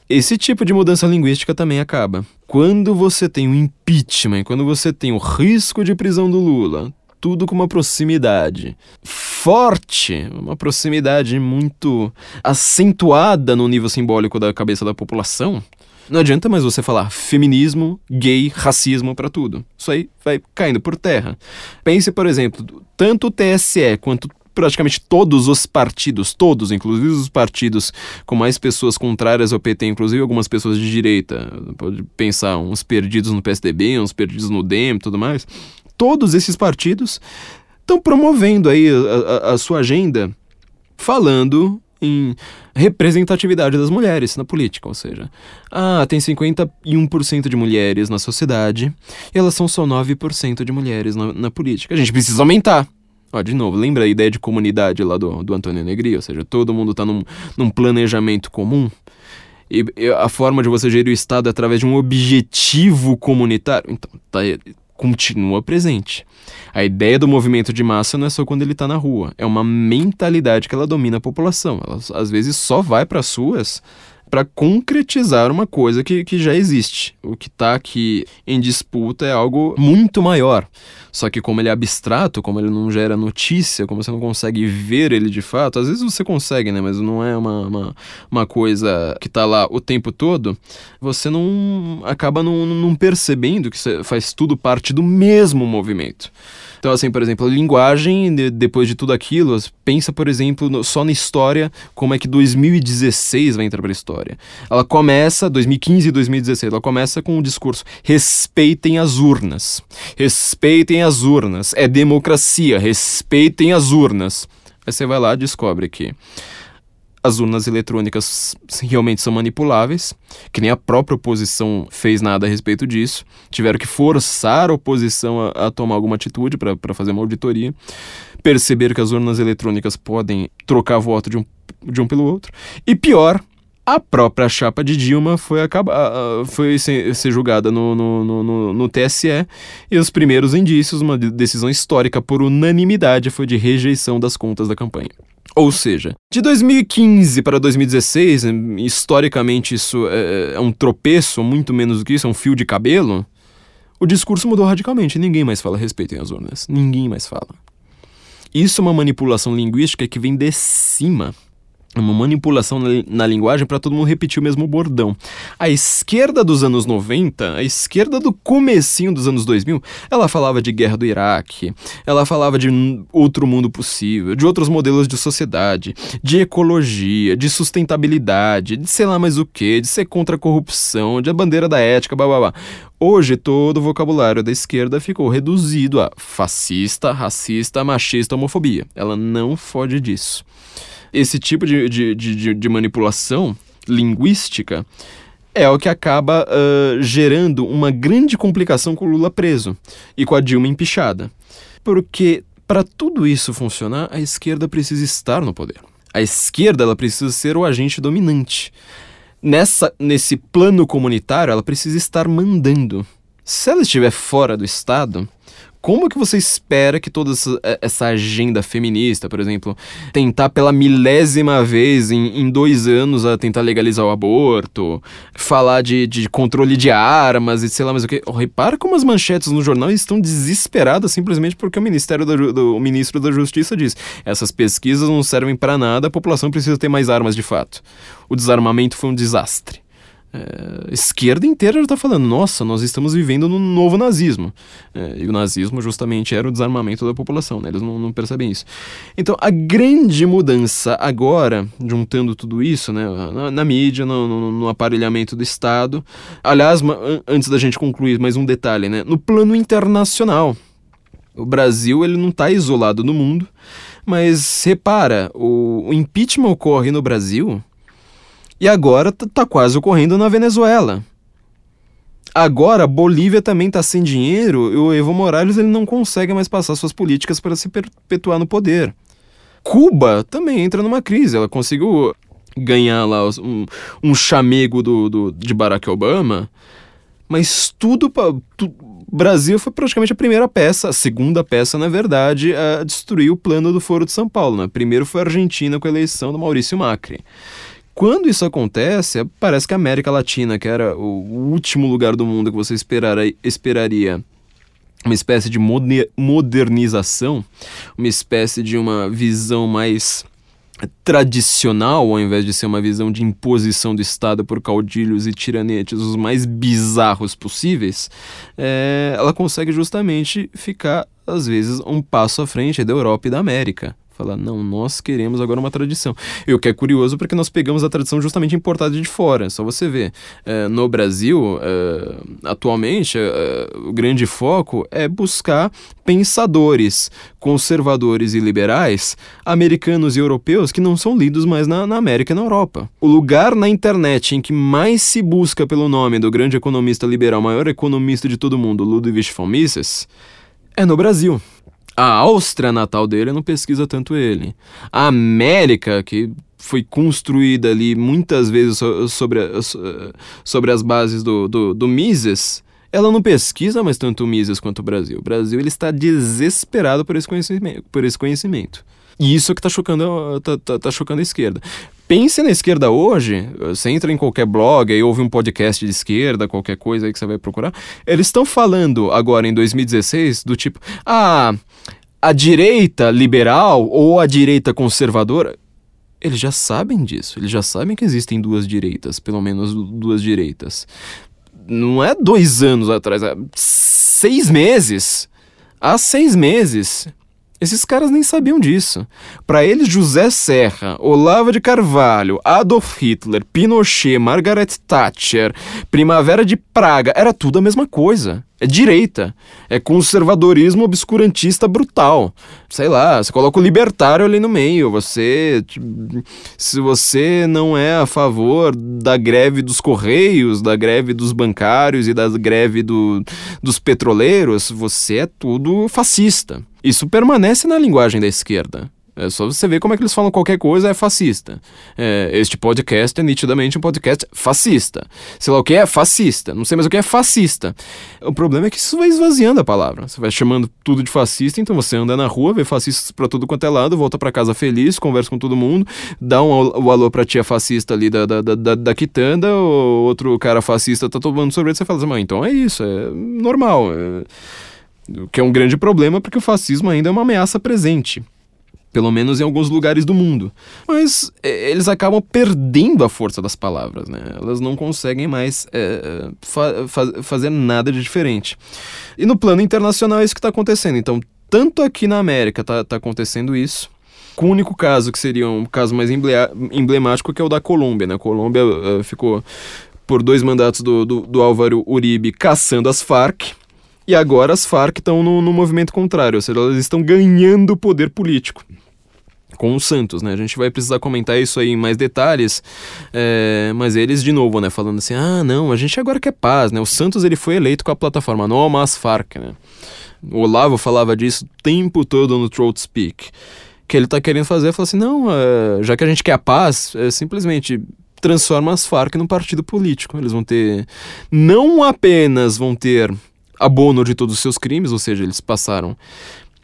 Speaker 1: Esse tipo de mudança linguística também acaba. Quando você tem o impeachment, quando você tem o risco de prisão do Lula, tudo com uma proximidade forte, uma proximidade muito acentuada no nível simbólico da cabeça da população. Não adianta mais você falar feminismo, gay, racismo para tudo. Isso aí vai caindo por terra. Pense, por exemplo, tanto o TSE quanto praticamente todos os partidos, todos, inclusive os partidos com mais pessoas contrárias ao PT, inclusive algumas pessoas de direita, pode pensar uns perdidos no PSDB, uns perdidos no DEM tudo mais, todos esses partidos estão promovendo aí a, a, a sua agenda falando em representatividade das mulheres na política, ou seja, ah, tem 51% de mulheres na sociedade e elas são só 9% de mulheres na, na política. A gente precisa aumentar. Ó, de novo, lembra a ideia de comunidade lá do, do Antônio Negri? Ou seja, todo mundo está num, num planejamento comum. E, e, a forma de você gerir o Estado é através de um objetivo comunitário. Então, tá, continua presente. A ideia do movimento de massa não é só quando ele está na rua, é uma mentalidade que ela domina a população. Ela às vezes só vai para as ruas para concretizar uma coisa que, que já existe. O que está aqui em disputa é algo muito maior. Só que como ele é abstrato, como ele não gera notícia, como você não consegue ver ele de fato, às vezes você consegue, né? Mas não é uma, uma, uma coisa que está lá o tempo todo, você não acaba não, não percebendo que faz tudo parte do mesmo movimento. Então, assim, por exemplo, a linguagem, de, depois de tudo aquilo, pensa, por exemplo, no, só na história, como é que 2016 vai entrar para a história. Ela começa, 2015 e 2016, ela começa com o um discurso: respeitem as urnas. Respeitem as urnas. É democracia, respeitem as urnas. Aí você vai lá e descobre que as urnas eletrônicas realmente são manipuláveis, que nem a própria oposição fez nada a respeito disso. Tiveram que forçar a oposição a, a tomar alguma atitude para fazer uma auditoria. Perceber que as urnas eletrônicas podem trocar voto de um, de um pelo outro. E pior, a própria chapa de Dilma foi, acabar, foi ser, ser julgada no, no, no, no, TSE e os primeiros indícios, uma decisão histórica por unanimidade, foi de rejeição das contas da campanha. Ou seja, de 2015 para 2016, historicamente isso é, é, um tropeço, muito menos do que isso, é um fio de cabelo. O discurso mudou radicalmente. Ninguém mais fala respeitem as urnas. Ninguém mais fala. Isso é uma manipulação linguística que vem de cima uma manipulação na, linguagem para todo mundo repetir o mesmo bordão. A esquerda dos anos 90, a esquerda do comecinho dos anos 2000, ela falava de guerra do Iraque, ela falava de outro mundo possível, de outros modelos de sociedade, de ecologia, de sustentabilidade, de sei lá mais o que, de ser contra a corrupção, de a bandeira da ética, blá blá blá. Hoje todo o vocabulário da esquerda ficou reduzido a fascista, racista, machista, homofobia. Ela não foge disso esse tipo de, de, de, de manipulação linguística é o que acaba uh, gerando uma grande complicação com o Lula preso e com a Dilma empichada. Porque para tudo isso funcionar, a esquerda precisa estar no poder. A esquerda ela precisa ser o agente dominante. Nessa, nesse plano comunitário, ela precisa estar mandando. Se ela estiver fora do Estado, como que você espera que toda essa, é, essa agenda feminista, por exemplo, tentar pela milésima vez em, em, dois anos a tentar legalizar o aborto, falar de, de controle de armas e sei lá mais o que. Oh, repara como as manchetes no jornal estão desesperadas simplesmente porque o Ministério do, do o ministro da Justiça diz essas pesquisas não servem para nada, a população precisa ter mais armas de fato. O desarmamento foi um desastre é, esquerda inteira já está falando, nossa, nós estamos vivendo no novo nazismo. É, e o nazismo justamente era o desarmamento da população, né? eles não, não, percebem isso. Então, a grande mudança agora, juntando tudo isso, né, na, na mídia, no, no, no, aparelhamento do Estado, aliás, antes da gente concluir, mais um detalhe, né, no plano internacional, o Brasil ele não está isolado no mundo, mas repara, o, o impeachment ocorre no Brasil e agora tá quase ocorrendo na Venezuela. Agora, Bolívia também está sem dinheiro e o Evo Morales ele não consegue mais passar suas políticas para se perpetuar no poder. Cuba também entra numa crise. Ela conseguiu ganhar lá um, um chamego do, do, de Barack Obama, mas tudo. Brasil foi praticamente a primeira peça, a segunda peça, na verdade, a destruir o plano do Foro de São Paulo. Né? Primeiro foi a Argentina com a eleição do Maurício Macri. Quando isso acontece, parece que a América Latina, que era o último lugar do mundo que você esperaria uma espécie de modernização, uma espécie de uma visão mais tradicional, ao invés de ser uma visão de imposição do Estado por caudilhos e tiranetes os mais bizarros possíveis, é, ela consegue justamente ficar, às vezes, um passo à frente da Europa e da América Falar, não, nós queremos agora uma tradição. E o que é curioso porque nós pegamos a tradição justamente importada de fora. Só você ver. É, no Brasil, é, atualmente, é, o grande foco é buscar pensadores conservadores e liberais, americanos e europeus, que não são lidos mais na, na América e na Europa. O lugar na internet em que mais se busca pelo nome do grande economista liberal, maior economista de todo mundo, Ludwig von Mises, é no Brasil. A Áustria natal dele não pesquisa tanto ele. A América, que foi construída ali muitas vezes sobre, sobre as bases do, do, do Mises, ela não pesquisa mais tanto o Mises quanto o Brasil. O Brasil ele está desesperado por esse conhecimento. Por esse conhecimento. E isso que está chocando, tá, tá, tá chocando a esquerda. Pense na esquerda hoje, você entra em qualquer blog e ouve um podcast de esquerda, qualquer coisa aí que você vai procurar, eles estão falando agora em 2016 do tipo, ah, a direita liberal ou a direita conservadora, eles já sabem disso, eles já sabem que existem duas direitas, pelo menos duas direitas. Não é dois anos atrás, é seis meses. Há seis meses esses caras nem sabiam disso. Para eles, José Serra, Olavo de Carvalho, Adolf Hitler, Pinochet, Margaret Thatcher, Primavera de Praga, era tudo a mesma coisa. É direita. É conservadorismo obscurantista brutal. Sei lá, você coloca o libertário ali no meio. Você. Se você não é a favor da greve dos correios, da greve dos bancários e da greve do, dos petroleiros, você é tudo fascista. Isso permanece na linguagem da esquerda. É só você ver como é que eles falam qualquer coisa é fascista. É, este podcast é nitidamente um podcast fascista. Sei lá o que é fascista. Não sei mais o que é fascista. O problema é que isso vai esvaziando a palavra. Você vai chamando tudo de fascista, então você anda na rua, vê fascistas pra tudo quanto é lado, volta para casa feliz, conversa com todo mundo, dá um, o alô pra tia fascista ali da, da, da, da quitanda, ou outro cara fascista tá tomando sorvete, você fala assim, então é isso, é normal. É... O que é um grande problema porque o fascismo ainda é uma ameaça presente pelo menos em alguns lugares do mundo. Mas é, eles acabam perdendo a força das palavras, né? Elas não conseguem mais é, fa fa fazer nada de diferente. E no plano internacional é isso que está acontecendo. Então, tanto aqui na América está tá acontecendo isso, com o único caso que seria um caso mais emblemático que é o da Colômbia, né? A Colômbia uh, ficou por dois mandatos do, do, do Álvaro Uribe caçando as Farc, e agora as Farc estão no, no movimento contrário, ou seja, elas estão ganhando poder político com o Santos, né? A gente vai precisar comentar isso aí em mais detalhes, é, mas eles de novo, né? Falando assim, ah, não, a gente agora quer paz, né? O Santos ele foi eleito com a plataforma No Mas Farc, né? O Olavo falava disso o tempo todo no Throat Speak. Que ele tá querendo fazer, falou assim, não, é, já que a gente quer a paz, é, simplesmente transforma as Farc num partido político. Eles vão ter, não apenas vão ter abono de todos os seus crimes, ou seja, eles passaram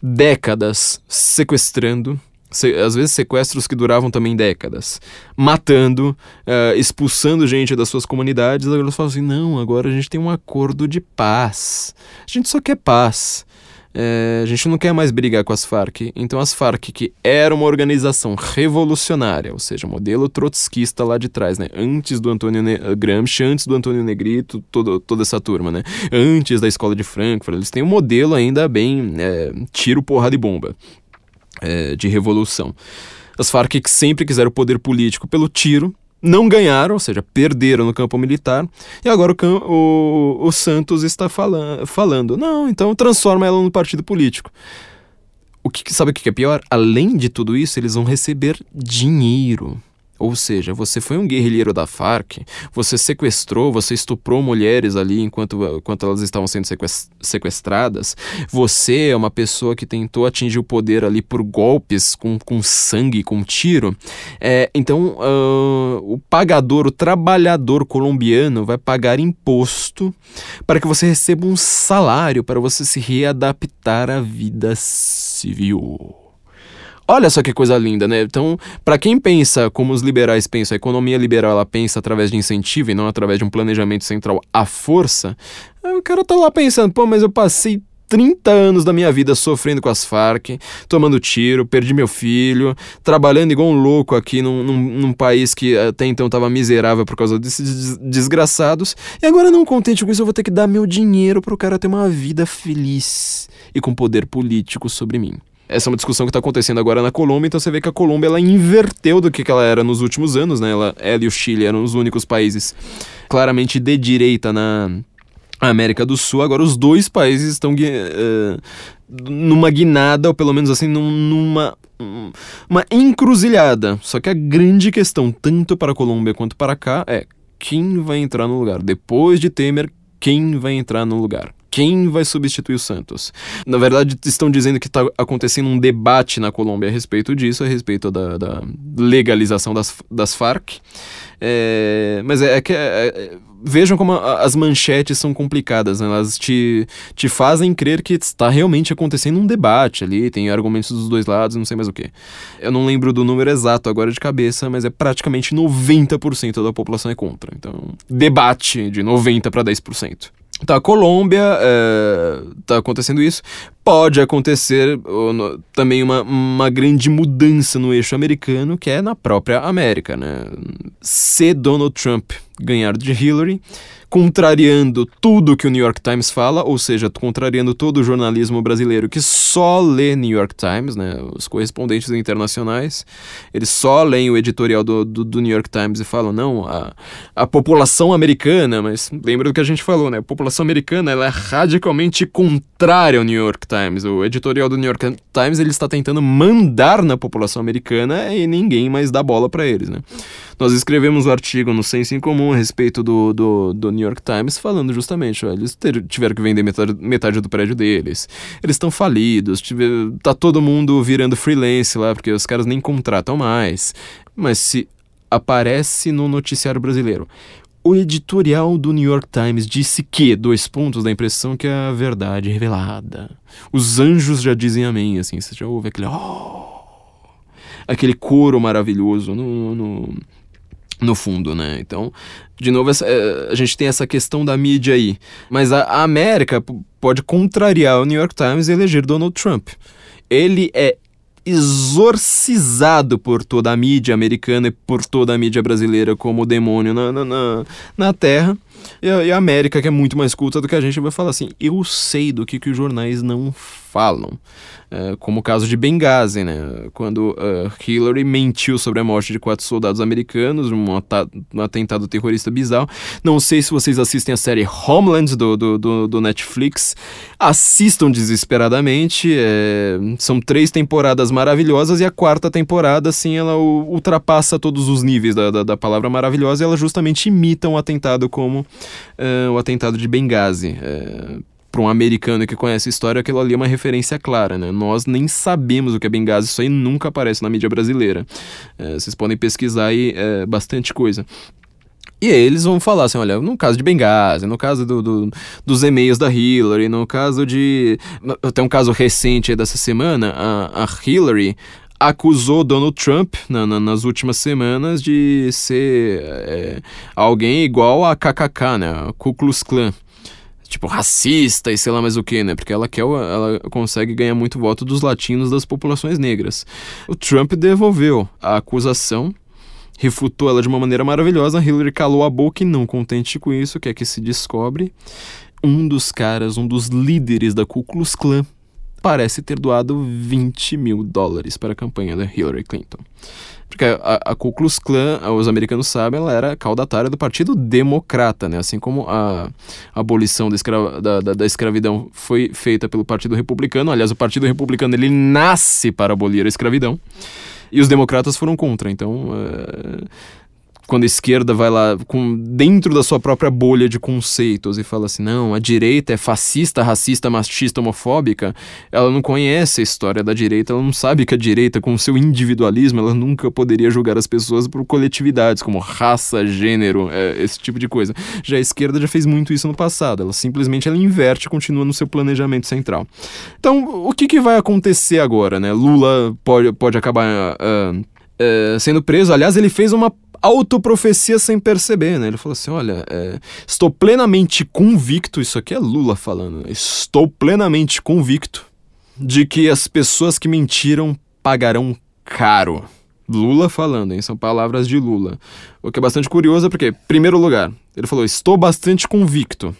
Speaker 1: décadas sequestrando, se, às vezes sequestros que duravam também décadas, matando, uh, expulsando gente das suas comunidades. Agora eles falam assim: não, agora a gente tem um acordo de paz. A gente só quer paz. É, a gente não quer mais brigar com as Farc. Então, as Farc, que era uma organização revolucionária, ou seja, modelo trotskista lá de trás, né? Antes do Antônio ne Gramsci, antes do Antônio Negrito, todo, toda essa turma, né? Antes da escola de Frankfurt, eles têm um modelo ainda bem é, tiro, porrada e bomba é, de revolução. As Farc que sempre quiseram poder político pelo tiro, não ganharam, ou seja, perderam no campo militar, e agora o, o, o Santos está falan falando, não, então transforma ela no partido político. O que sabe o que é pior? Além de tudo isso, eles vão receber dinheiro. Ou seja, você foi um guerrilheiro da Farc, você sequestrou, você estuprou mulheres ali enquanto, enquanto elas estavam sendo sequestradas, você é uma pessoa que tentou atingir o poder ali por golpes, com, com sangue, com tiro. É, então, uh, o pagador, o trabalhador colombiano vai pagar imposto para que você receba um salário, para você se readaptar à vida civil. Olha só que coisa linda, né? Então, para quem pensa como os liberais pensam, a economia liberal ela pensa através de incentivo e não através de um planejamento central à força, o cara tá lá pensando, pô, mas eu passei 30 anos da minha vida sofrendo com as Farc, tomando tiro, perdi meu filho, trabalhando igual um louco aqui num, num, num país que até então estava miserável por causa desses desgraçados, e agora não contente com isso, eu vou ter que dar meu dinheiro para o cara ter uma vida feliz e com poder político sobre mim. Essa é uma discussão que está acontecendo agora na Colômbia, então você vê que a Colômbia ela inverteu do que, ela era nos últimos anos, né? Ela, ela e o Chile eram os únicos países claramente de direita na América do Sul. Agora os dois países estão uh, numa guinada, ou pelo menos assim, numa uma encruzilhada. Só que a grande questão, tanto para a Colômbia quanto para cá, é quem vai entrar no lugar. Depois de Temer, quem vai entrar no lugar? Quem vai substituir o Santos. Na verdade, estão dizendo que está acontecendo um debate na Colômbia a respeito disso, a respeito da, da legalização das, das Farc. É, mas é, é que é, é, vejam como a, as manchetes são complicadas, né? elas te, te fazem crer que está realmente acontecendo um debate ali, tem argumentos dos dois lados, não sei mais o que. Eu não lembro do número exato agora de cabeça, mas é praticamente 90% da população é contra. Então, debate de 90 para 10%. Tá, Colômbia é, tá acontecendo isso. Pode acontecer no, também uma, uma grande mudança no eixo americano, que é na própria América, né? Se Donald Trump ganhar de Hillary, contrariando tudo que o New York Times fala, ou seja, contrariando todo o jornalismo brasileiro que só lê New York Times, né, os correspondentes internacionais, eles só leem o editorial do, do, do New York Times e falam, não, a, a população americana, mas lembra do que a gente falou, né, a população americana ela é radicalmente contrária ao New York Times, o editorial do New York Times ele está tentando mandar na população americana e ninguém mais dá bola para eles, né. Nós escrevemos um artigo no Senso em Comum a respeito do, do, do New York Times falando justamente, ó, eles ter, tiveram que vender metade, metade do prédio deles, eles estão falidos, tiver, tá todo mundo virando freelance lá, porque os caras nem contratam mais. Mas se aparece no noticiário brasileiro, o editorial do New York Times disse que, dois pontos da impressão que é a verdade revelada. Os anjos já dizem amém, assim, você já ouve aquele... Oh, aquele coro maravilhoso no, no no fundo, né? Então, de novo, essa, é, a gente tem essa questão da mídia aí. Mas a, a América pode contrariar o New York Times e eleger Donald Trump. Ele é exorcizado por toda a mídia americana e por toda a mídia brasileira como demônio na, na, na, na Terra. E a, e a, América, que é muito mais culta do que a gente, vai falar assim: eu sei do que, que os jornais não falam. Uh, como o caso de Benghazi, né? Quando uh, Hillary mentiu sobre a morte de quatro soldados americanos, um, um, atentado terrorista bizarro. Não sei se vocês assistem a série Homeland do, do, do, do Netflix. Assistam desesperadamente. É, são três temporadas maravilhosas e a quarta temporada, assim, ela ultrapassa todos os níveis da, da, da palavra maravilhosa e ela justamente imita um atentado como uh, o atentado de Benghazi para um americano que conhece a história, aquilo ali é uma referência clara, né? Nós nem sabemos o que é Benghazi, isso aí nunca aparece na mídia brasileira. É, vocês podem pesquisar aí é, bastante coisa. E aí eles vão falar assim, olha, no caso de Benghazi, no caso do, do, dos e-mails da Hillary, no caso de... Tem um caso recente dessa semana, a, a Hillary acusou Donald Trump na, na, nas últimas semanas de ser é, alguém igual a KKK, né, Ku Klux Klan tipo, racista e sei lá mais o que, né? Porque ela quer, ela consegue ganhar muito voto dos latinos das populações negras. O Trump devolveu a acusação, refutou ela de uma maneira maravilhosa. Hillary calou a boca e não contente com isso, quer que se descobre um dos caras, um dos líderes da Ku Klux Klan, parece ter doado 20 mil dólares para a campanha da Hillary Clinton. Porque a, a Ku Klux Klan, os americanos sabem, ela era caudatária do Partido Democrata, né? Assim como a, a abolição da, escra da, da, da, escravidão foi feita pelo Partido Republicano. Aliás, o Partido Republicano, ele nasce para abolir a escravidão. E os democratas foram contra. Então, uh, quando a esquerda vai lá com dentro da sua própria bolha de conceitos e fala assim, não, a direita é fascista, racista, machista, homofóbica, ela não conhece a história da direita, ela não sabe que a direita, com o seu individualismo, ela nunca poderia julgar as pessoas por coletividades, como raça, gênero, é, esse tipo de coisa. Já a esquerda já fez muito isso no passado, ela simplesmente ela inverte e continua no seu planejamento central. Então, o que, que vai acontecer agora, né? Lula pode, pode acabar... Uh, sendo preso. Aliás, ele fez uma autoprofecia sem perceber, né? Ele falou assim: olha, é, estou plenamente convicto, isso aqui é Lula falando, estou plenamente convicto de que as pessoas que mentiram pagarão caro. Lula falando, hein? São palavras de Lula. O que é bastante curioso porque, primeiro lugar, ele falou: estou bastante convicto.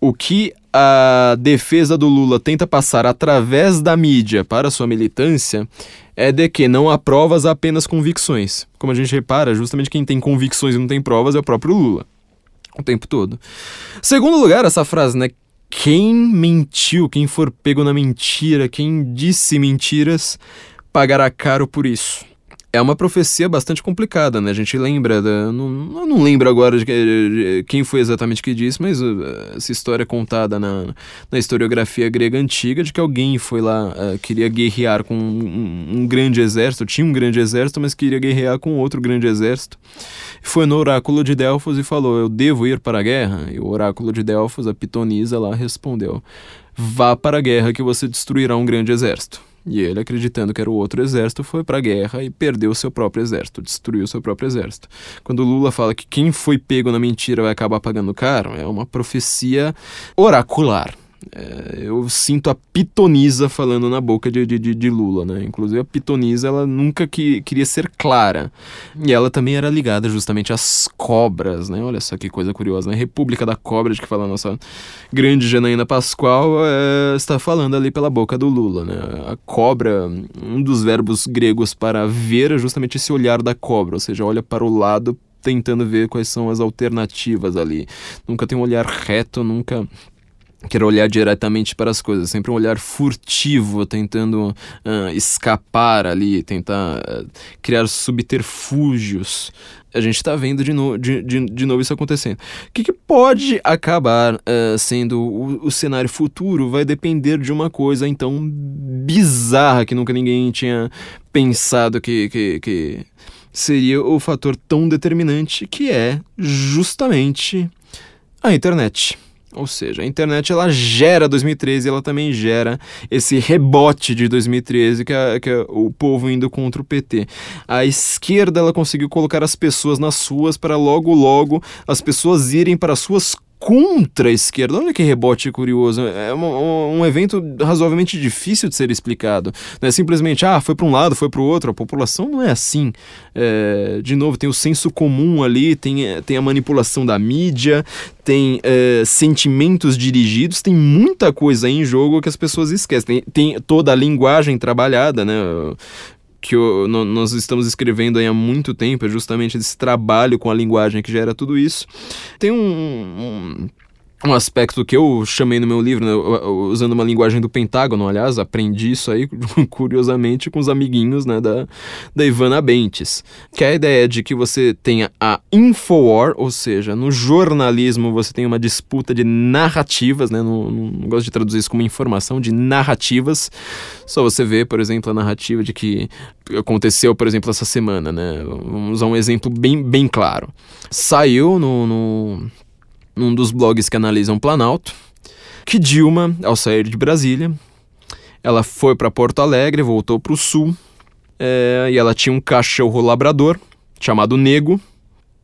Speaker 1: O que a defesa do Lula tenta passar através da mídia para sua militância é de que não há provas, apenas convicções. Como a gente repara, justamente quem tem convicções e não tem provas é o próprio Lula. O tempo todo. Segundo lugar, essa frase, né? Quem mentiu, quem for pego na mentira, quem disse mentiras, pagará caro por isso é uma profecia bastante complicada, né? A gente lembra, da, não, não lembro agora de, de, quem foi exatamente que disse, mas uh, essa história é contada na, na historiografia grega antiga de que alguém foi lá, uh, queria guerrear com um, um, grande exército, tinha um grande exército, mas queria guerrear com outro grande exército. Foi no oráculo de Delfos e falou: Eu devo ir para a guerra? E o oráculo de Delfos, a pitonisa lá, respondeu: Vá para a guerra que você destruirá um grande exército. E ele, acreditando que era o outro exército, foi para a guerra e perdeu seu próprio exército, destruiu seu próprio exército. Quando Lula fala que quem foi pego na mentira vai acabar pagando caro, é uma profecia oracular. É, eu sinto a pitonisa falando na boca de, de, de, Lula, né? Inclusive a pitonisa, ela nunca que, queria ser clara. E ela também era ligada justamente às cobras, né? Olha só que coisa curiosa, né? República da Cobra, de que fala a nossa grande Janaína Pascoal, é, está falando ali pela boca do Lula, né? A cobra, um dos verbos gregos para ver é justamente esse olhar da cobra, ou seja, olha para o lado tentando ver quais são as alternativas ali. Nunca tem um olhar reto, nunca quer olhar diretamente para as coisas, sempre um olhar furtivo, tentando uh, escapar ali, tentar uh, criar subterfúgios. A gente está vendo de, no, de, de, de, novo isso acontecendo. O que, que pode acabar uh, sendo o, o, cenário futuro vai depender de uma coisa então bizarra que nunca ninguém tinha pensado que, que, que seria o fator tão determinante, que é justamente a internet. Ou seja, a internet ela gera 2013 ela também gera esse rebote de 2013 que é, que é o povo indo contra o PT. A esquerda ela conseguiu colocar as pessoas nas ruas para logo logo as pessoas irem para suas contra a esquerda. Olha que rebote curioso. É um, um, evento razoavelmente difícil de ser explicado. Não é simplesmente, ah, foi para um lado, foi para o outro. A população não é assim. É, de novo, tem o senso comum ali, tem, tem a manipulação da mídia, tem é, sentimentos dirigidos, tem muita coisa em jogo que as pessoas esquecem. Tem, tem toda a linguagem trabalhada, né? Que no, nós estamos escrevendo há muito tempo, é justamente esse trabalho com a linguagem que gera tudo isso. Tem um, um um aspecto que eu chamei no meu livro, né, usando uma linguagem do Pentágono, aliás, aprendi isso aí, curiosamente, com os amiguinhos né, da, da Ivana Bentes, que é a ideia de que você tenha a Infowar, ou seja, no jornalismo você tem uma disputa de narrativas, né, não, não gosto de traduzir isso como informação, de narrativas, só você vê, por exemplo, a narrativa de que aconteceu, por exemplo, essa semana, né, vamos usar um exemplo bem, bem claro. Saiu no, no num dos blogs que analisam Planalto, que Dilma, ao sair de Brasília, ela foi para Porto Alegre, voltou para o sul, é, e ela tinha um cachorro labrador chamado Nego,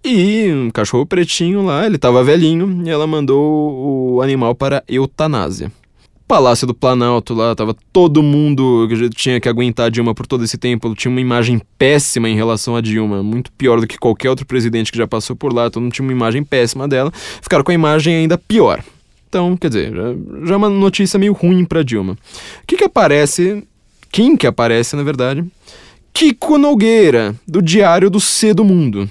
Speaker 1: e um cachorro pretinho lá, ele estava velhinho, e ela mandou o animal para eutanásia. Palácio do Planalto lá, tava todo mundo que tinha que aguentar Dilma por todo esse tempo, tinha uma imagem péssima em relação a Dilma, muito pior do que qualquer outro presidente que já passou por lá, todo mundo tinha uma imagem péssima dela, ficaram com a imagem ainda pior. Então, quer dizer, já, já é uma notícia meio ruim para Dilma. O que que aparece, quem que aparece, na verdade? Kiko Nogueira, do Diário do C do Mundo.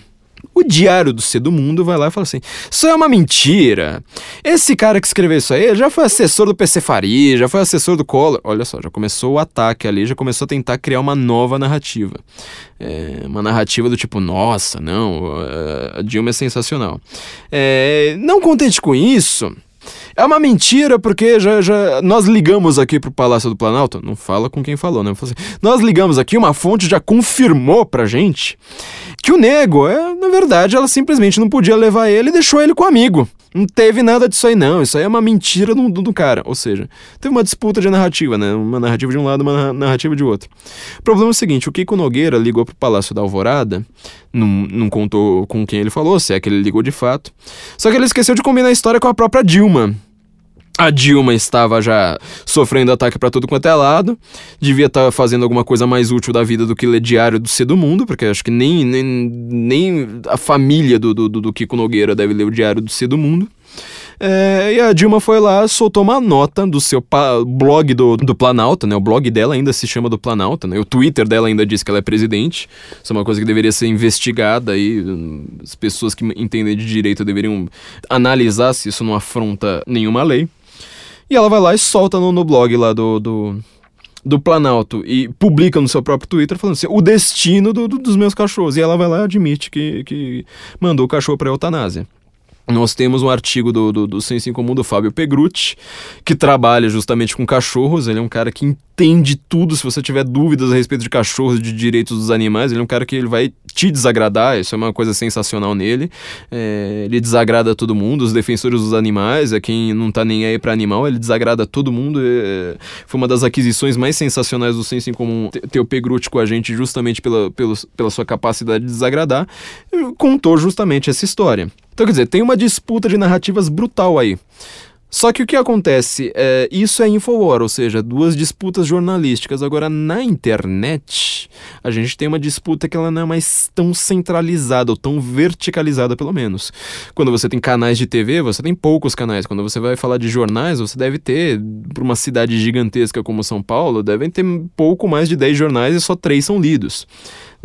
Speaker 1: O Diário do C do Mundo vai lá e fala assim: Isso é uma mentira. Esse cara que escreveu isso aí já foi assessor do PC Faria, já foi assessor do Collor. Olha só, já começou o ataque ali, já começou a tentar criar uma nova narrativa. É, uma narrativa do tipo: Nossa, não, a Dilma é sensacional. É, não contente com isso. É uma mentira porque já, já nós ligamos aqui pro Palácio do Planalto. Não fala com quem falou, né? Assim, nós ligamos aqui, uma fonte já confirmou pra gente que o nego, é, na verdade, ela simplesmente não podia levar ele e deixou ele com o amigo. Não teve nada disso aí, não. Isso aí é uma mentira do, do, do, cara. Ou seja, teve uma disputa de narrativa, né? Uma narrativa de um lado, uma narrativa de outro. O problema é o seguinte: o Kiko Nogueira ligou pro Palácio da Alvorada, não, não contou com quem ele falou, se é que ele ligou de fato. Só que ele esqueceu de combinar a história com a própria Dilma. A Dilma estava já sofrendo ataque para tudo quanto é lado, devia estar tá fazendo alguma coisa mais útil da vida do que ler Diário do C do Mundo, porque acho que nem, nem, nem a família do, do, do Kiko Nogueira deve ler o Diário do C do Mundo. É, e a Dilma foi lá, soltou uma nota do seu blog do, do Planalto, né? O blog dela ainda se chama do Planalto, né? O Twitter dela ainda diz que ela é presidente. Isso é uma coisa que deveria ser investigada e as pessoas que entendem de direito deveriam analisar se isso não afronta nenhuma lei. E ela vai lá e solta no, no blog lá do, do, do Planalto e publica no seu próprio Twitter falando assim: o destino do, do, dos meus cachorros. E ela vai lá e admite que, que mandou o cachorro para eutanásia. Nós temos um artigo do, do, do Senso em Comum do Fábio Pegrucci, que trabalha justamente com cachorros. Ele é um cara que entende tudo. Se você tiver dúvidas a respeito de cachorros, de direitos dos animais, ele é um cara que ele vai te desagradar. Isso é uma coisa sensacional nele. É, ele desagrada todo mundo, os defensores dos animais, é quem não tá nem aí para animal, ele desagrada todo mundo. É, foi uma das aquisições mais sensacionais do Senso em Comum ter o Pegrucci com a gente, justamente pela, pela, pela sua capacidade de desagradar. Contou justamente essa história. Então, quer dizer, tem uma disputa de narrativas brutal aí. Só que o que acontece? É, isso é Infowar, ou seja, duas disputas jornalísticas. Agora, na internet, a gente tem uma disputa que ela não é mais tão centralizada, ou tão verticalizada, pelo menos. Quando você tem canais de TV, você tem poucos canais. Quando você vai falar de jornais, você deve ter, para uma cidade gigantesca como São Paulo, devem ter pouco mais de 10 jornais e só três são lidos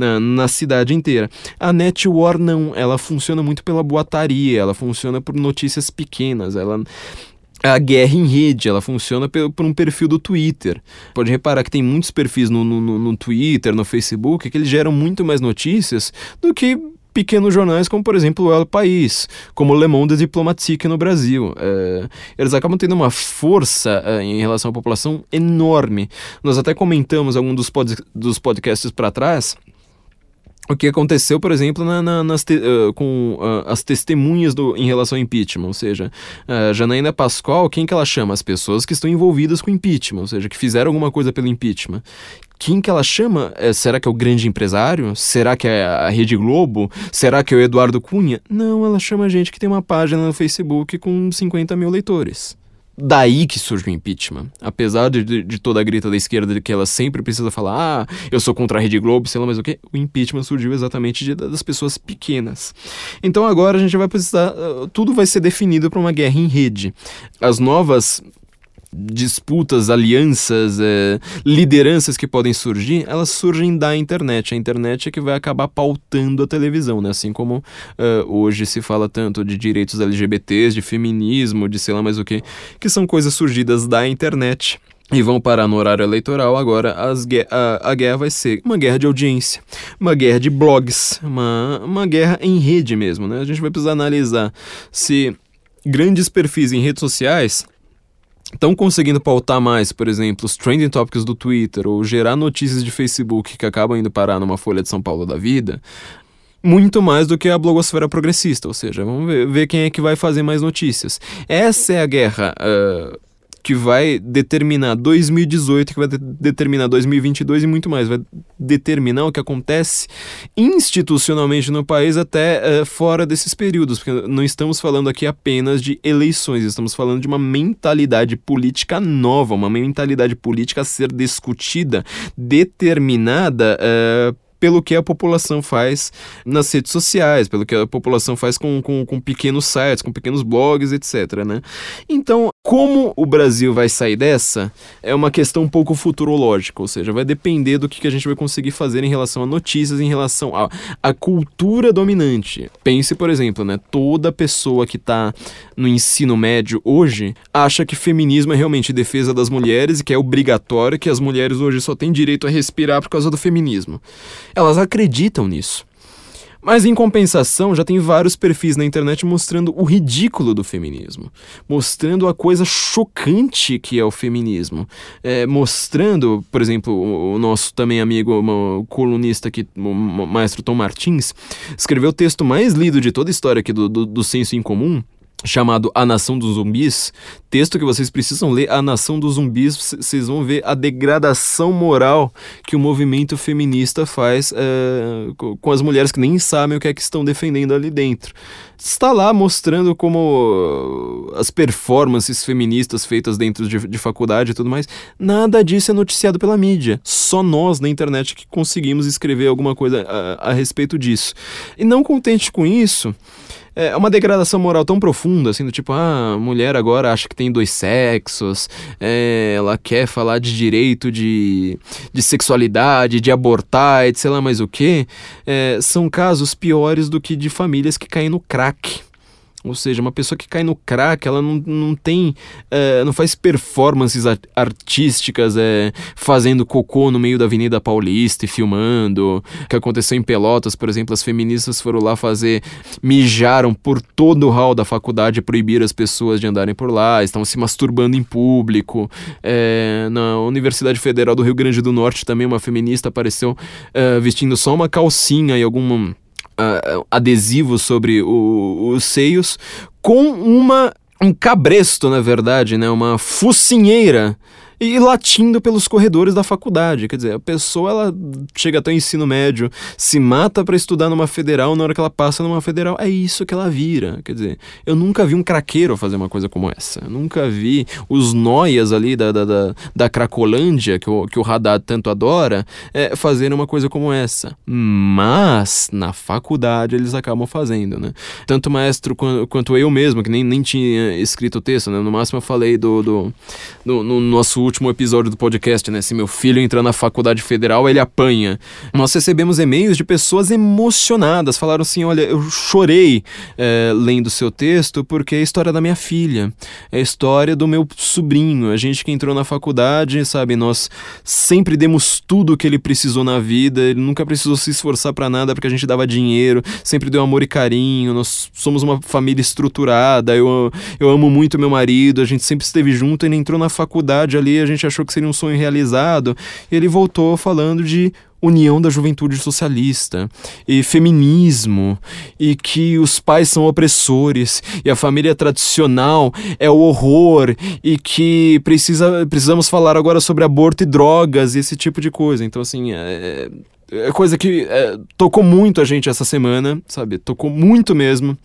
Speaker 1: na, na cidade inteira. A Netwar não, ela funciona muito pela boataria, ela funciona por notícias pequenas, ela a guerra em rede, ela funciona por um perfil do Twitter. Pode reparar que tem muitos perfis no, no, no, Twitter, no Facebook, que eles geram muito mais notícias do que pequenos jornais como, por exemplo, o El País, como Le Monde Diplomatique no Brasil. É, eles acabam tendo uma força é, em relação à população enorme. Nós até comentamos algum dos, pod dos podcasts para trás o que aconteceu, por exemplo, na, na, nas te, uh, com uh, as testemunhas do, em relação ao impeachment, ou seja, uh, Janaína Pascoal, quem que ela chama? As pessoas que estão envolvidas com o impeachment, ou seja, que fizeram alguma coisa pelo impeachment. Quem que ela chama? É, será que é o grande empresário? Será que é a Rede Globo? Será que é o Eduardo Cunha? Não, ela chama gente que tem uma página no Facebook com 50 mil leitores daí que surge o impeachment. Apesar de, de, toda a grita da esquerda de que ela sempre precisa falar, ah, eu sou contra a Rede Globo, sei lá mais o que, o impeachment surgiu exatamente de, das pessoas pequenas. Então agora a gente vai precisar, uh, tudo vai ser definido para uma guerra em rede. As novas disputas, alianças, é, lideranças que podem surgir, elas surgem da internet. A internet é que vai acabar pautando a televisão, né? Assim como uh, hoje se fala tanto de direitos LGBTs, de feminismo, de sei lá mais o que, que são coisas surgidas da internet e vão parar no horário eleitoral, agora a, a, guerra vai ser uma guerra de audiência, uma guerra de blogs, uma, uma guerra em rede mesmo, né? A gente vai precisar analisar se grandes perfis em redes sociais estão conseguindo pautar mais, por exemplo, os trending topics do Twitter ou gerar notícias de Facebook que acabam indo parar numa Folha de São Paulo da vida, muito mais do que a blogosfera progressista, ou seja, vamos ver, ver quem é que vai fazer mais notícias. Essa é a guerra uh, que vai determinar 2018, que vai de determinar 2022 e muito mais. Vai determinar o que acontece institucionalmente no país até uh, fora desses períodos, porque não estamos falando aqui apenas de eleições, estamos falando de uma mentalidade política nova, uma mentalidade política a ser discutida, determinada. Uh, pelo que a população faz nas redes sociais, pelo que a população faz com, com, com pequenos sites, com pequenos blogs, etc. Né? Então, como o Brasil vai sair dessa é uma questão um pouco futurológica, ou seja, vai depender do que, a gente vai conseguir fazer em relação a notícias, em relação à a, a, cultura dominante. Pense, por exemplo, né, toda pessoa que está no ensino médio hoje acha que feminismo é realmente defesa das mulheres e que é obrigatório que as mulheres hoje só têm direito a respirar por causa do feminismo. Elas acreditam nisso. Mas em compensação, já tem vários perfis na internet mostrando o ridículo do feminismo, mostrando a coisa chocante que é o feminismo, é, mostrando, por exemplo, o, nosso também amigo, colunista aqui, o maestro Tom Martins, escreveu o texto mais lido de toda a história aqui do, do, do Senso em Comum, chamado A Nação dos Zumbis, texto que vocês precisam ler, A Nação dos Zumbis, vocês vão ver a degradação moral que o movimento feminista faz é, com as mulheres que nem sabem o que é que estão defendendo ali dentro. Está lá mostrando como as performances feministas feitas dentro de, de faculdade e tudo mais, nada disso é noticiado pela mídia. Só nós na internet que conseguimos escrever alguma coisa a, a respeito disso. E não contente com isso, é uma degradação moral tão profunda, assim, do tipo, ah, a mulher agora acha que tem dois sexos, é, ela quer falar de direito de, de sexualidade, de abortar, etc, sei lá mais o que, é, são casos piores do que de famílias que caem no crack. Ou seja, uma pessoa que cai no crack, ela não, não tem. É, não faz performances artísticas é, fazendo cocô no meio da Avenida Paulista e filmando. O que aconteceu em Pelotas, por exemplo, as feministas foram lá fazer. mijaram por todo o hall da faculdade, proibir as pessoas de andarem por lá, estavam se masturbando em público. É, na Universidade Federal do Rio Grande do Norte também uma feminista apareceu vestindo só uma calcinha e alguma uh, adesivos sobre o, os seios com uma um cabresto, na verdade, né, uma focinheira e latindo pelos corredores da faculdade. Quer dizer, a pessoa ela chega até o ensino médio, se mata para estudar numa federal, na hora que ela passa numa federal, é isso que ela vira. Quer dizer, eu nunca vi um craqueiro fazer uma coisa como essa. Eu nunca vi os noias ali da, da, da, da Cracolândia, que o, que o Haddad tanto adora, é, fazerem uma coisa como essa. Mas, na faculdade, eles acabam fazendo, né? Tanto o maestro quanto, quanto eu mesmo, que nem, nem tinha escrito o texto, né? No máximo eu falei do, do, do no nosso último episódio do podcast, né? Se meu filho entrar na faculdade federal, ele apanha. Nós recebemos e-mails de pessoas emocionadas. Falaram assim: olha, eu chorei é, lendo seu texto porque é a história da minha filha, é a história do meu sobrinho. A gente que entrou na faculdade, sabe? Nós sempre demos tudo o que ele precisou na vida, ele nunca precisou se esforçar para nada porque a gente dava dinheiro, sempre deu amor e carinho. Nós somos uma família estruturada. Eu, eu amo muito meu marido, a gente sempre esteve junto. Ele entrou na faculdade ali a gente achou que seria um sonho realizado, e ele voltou falando de união da juventude socialista e feminismo e que os pais são opressores e a família tradicional é o horror e que precisa, precisamos falar agora sobre aborto e drogas e esse tipo de coisa. Então, assim, é, é coisa que é, tocou muito a gente essa semana, sabe? Tocou muito mesmo.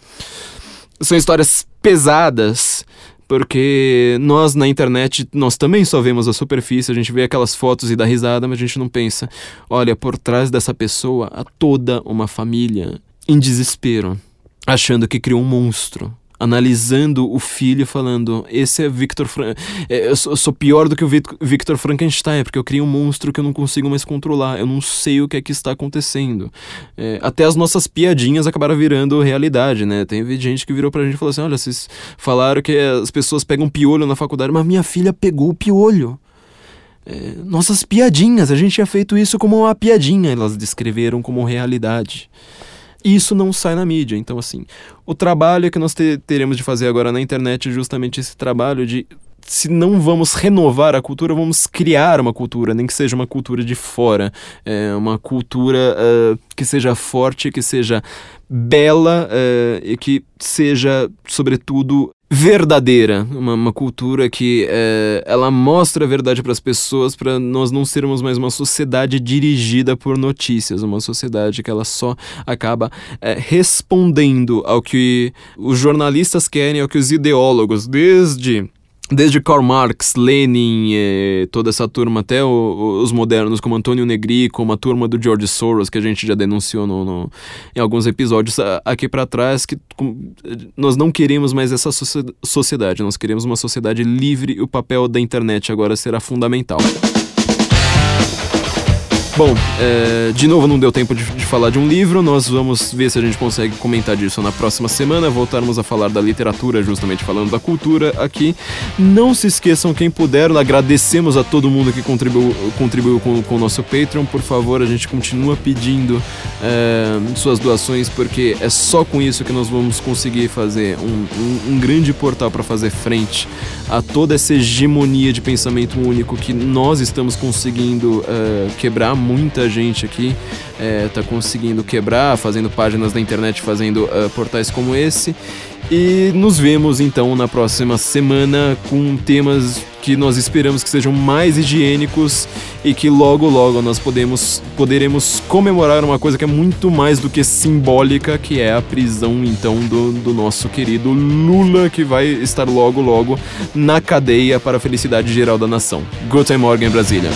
Speaker 1: São histórias pesadas porque nós na internet, nós também só vemos a superfície, a gente vê aquelas fotos e dá risada, mas a gente não pensa, olha, por trás dessa pessoa há toda uma família em desespero, achando que criou um monstro, analisando o filho falando esse é Victor Fran é, eu, sou, pior do que o Victor Frankenstein porque eu criei um monstro que eu não consigo mais controlar eu não sei o que é que está acontecendo. É, até as nossas piadinhas acabaram virando realidade né? Teve gente que virou pra gente e falou assim olha vocês falaram que as pessoas pegam piolho na faculdade mas minha filha pegou piolho. É, nossas piadinhas a gente tinha feito isso como uma piadinha elas descreveram como realidade isso não sai na mídia. Então, assim, o trabalho que nós te teremos de fazer agora na internet é justamente esse trabalho de se não vamos renovar a cultura, vamos criar uma cultura, nem que seja uma cultura de fora, é, uma cultura uh, que seja forte, que seja bela uh, e que seja, sobretudo, verdadeira, uma, uma cultura que é, ela mostra a verdade para as pessoas, para nós não sermos mais uma sociedade dirigida por notícias, uma sociedade que ela só acaba é, respondendo ao que os jornalistas querem, ao que os ideólogos, desde Desde Karl Marx, Lenin, eh, toda essa turma, até o, os modernos, como Antônio Negri, como a turma do George Soros, que a gente já denunciou no, no em alguns episódios aqui para trás, que com, nós não queremos mais essa sociedade, nós queremos uma sociedade livre e o papel da internet agora será fundamental. Bom, é, de novo não deu tempo de, de, falar de um livro, nós vamos ver se a gente consegue comentar disso na próxima semana, voltarmos a falar da literatura, justamente falando da cultura aqui. Não se esqueçam, quem puder, agradecemos a todo mundo que contribuiu, contribuiu com, com o nosso Patreon, por favor, a gente continua pedindo é, suas doações, porque é só com isso que nós vamos conseguir fazer um, um, um grande portal para fazer frente a toda essa hegemonia de pensamento único que nós estamos conseguindo é, quebrar muita gente aqui está é, conseguindo quebrar, fazendo páginas na internet, fazendo uh, portais como esse. E nos vemos então na próxima semana com temas que nós esperamos que sejam mais higiênicos e que logo logo nós podemos, poderemos comemorar uma coisa que é muito mais do que simbólica, que é a prisão então do, do nosso querido Lula, que vai estar logo logo na cadeia para a felicidade geral da nação. Guten Morgen, Brasília.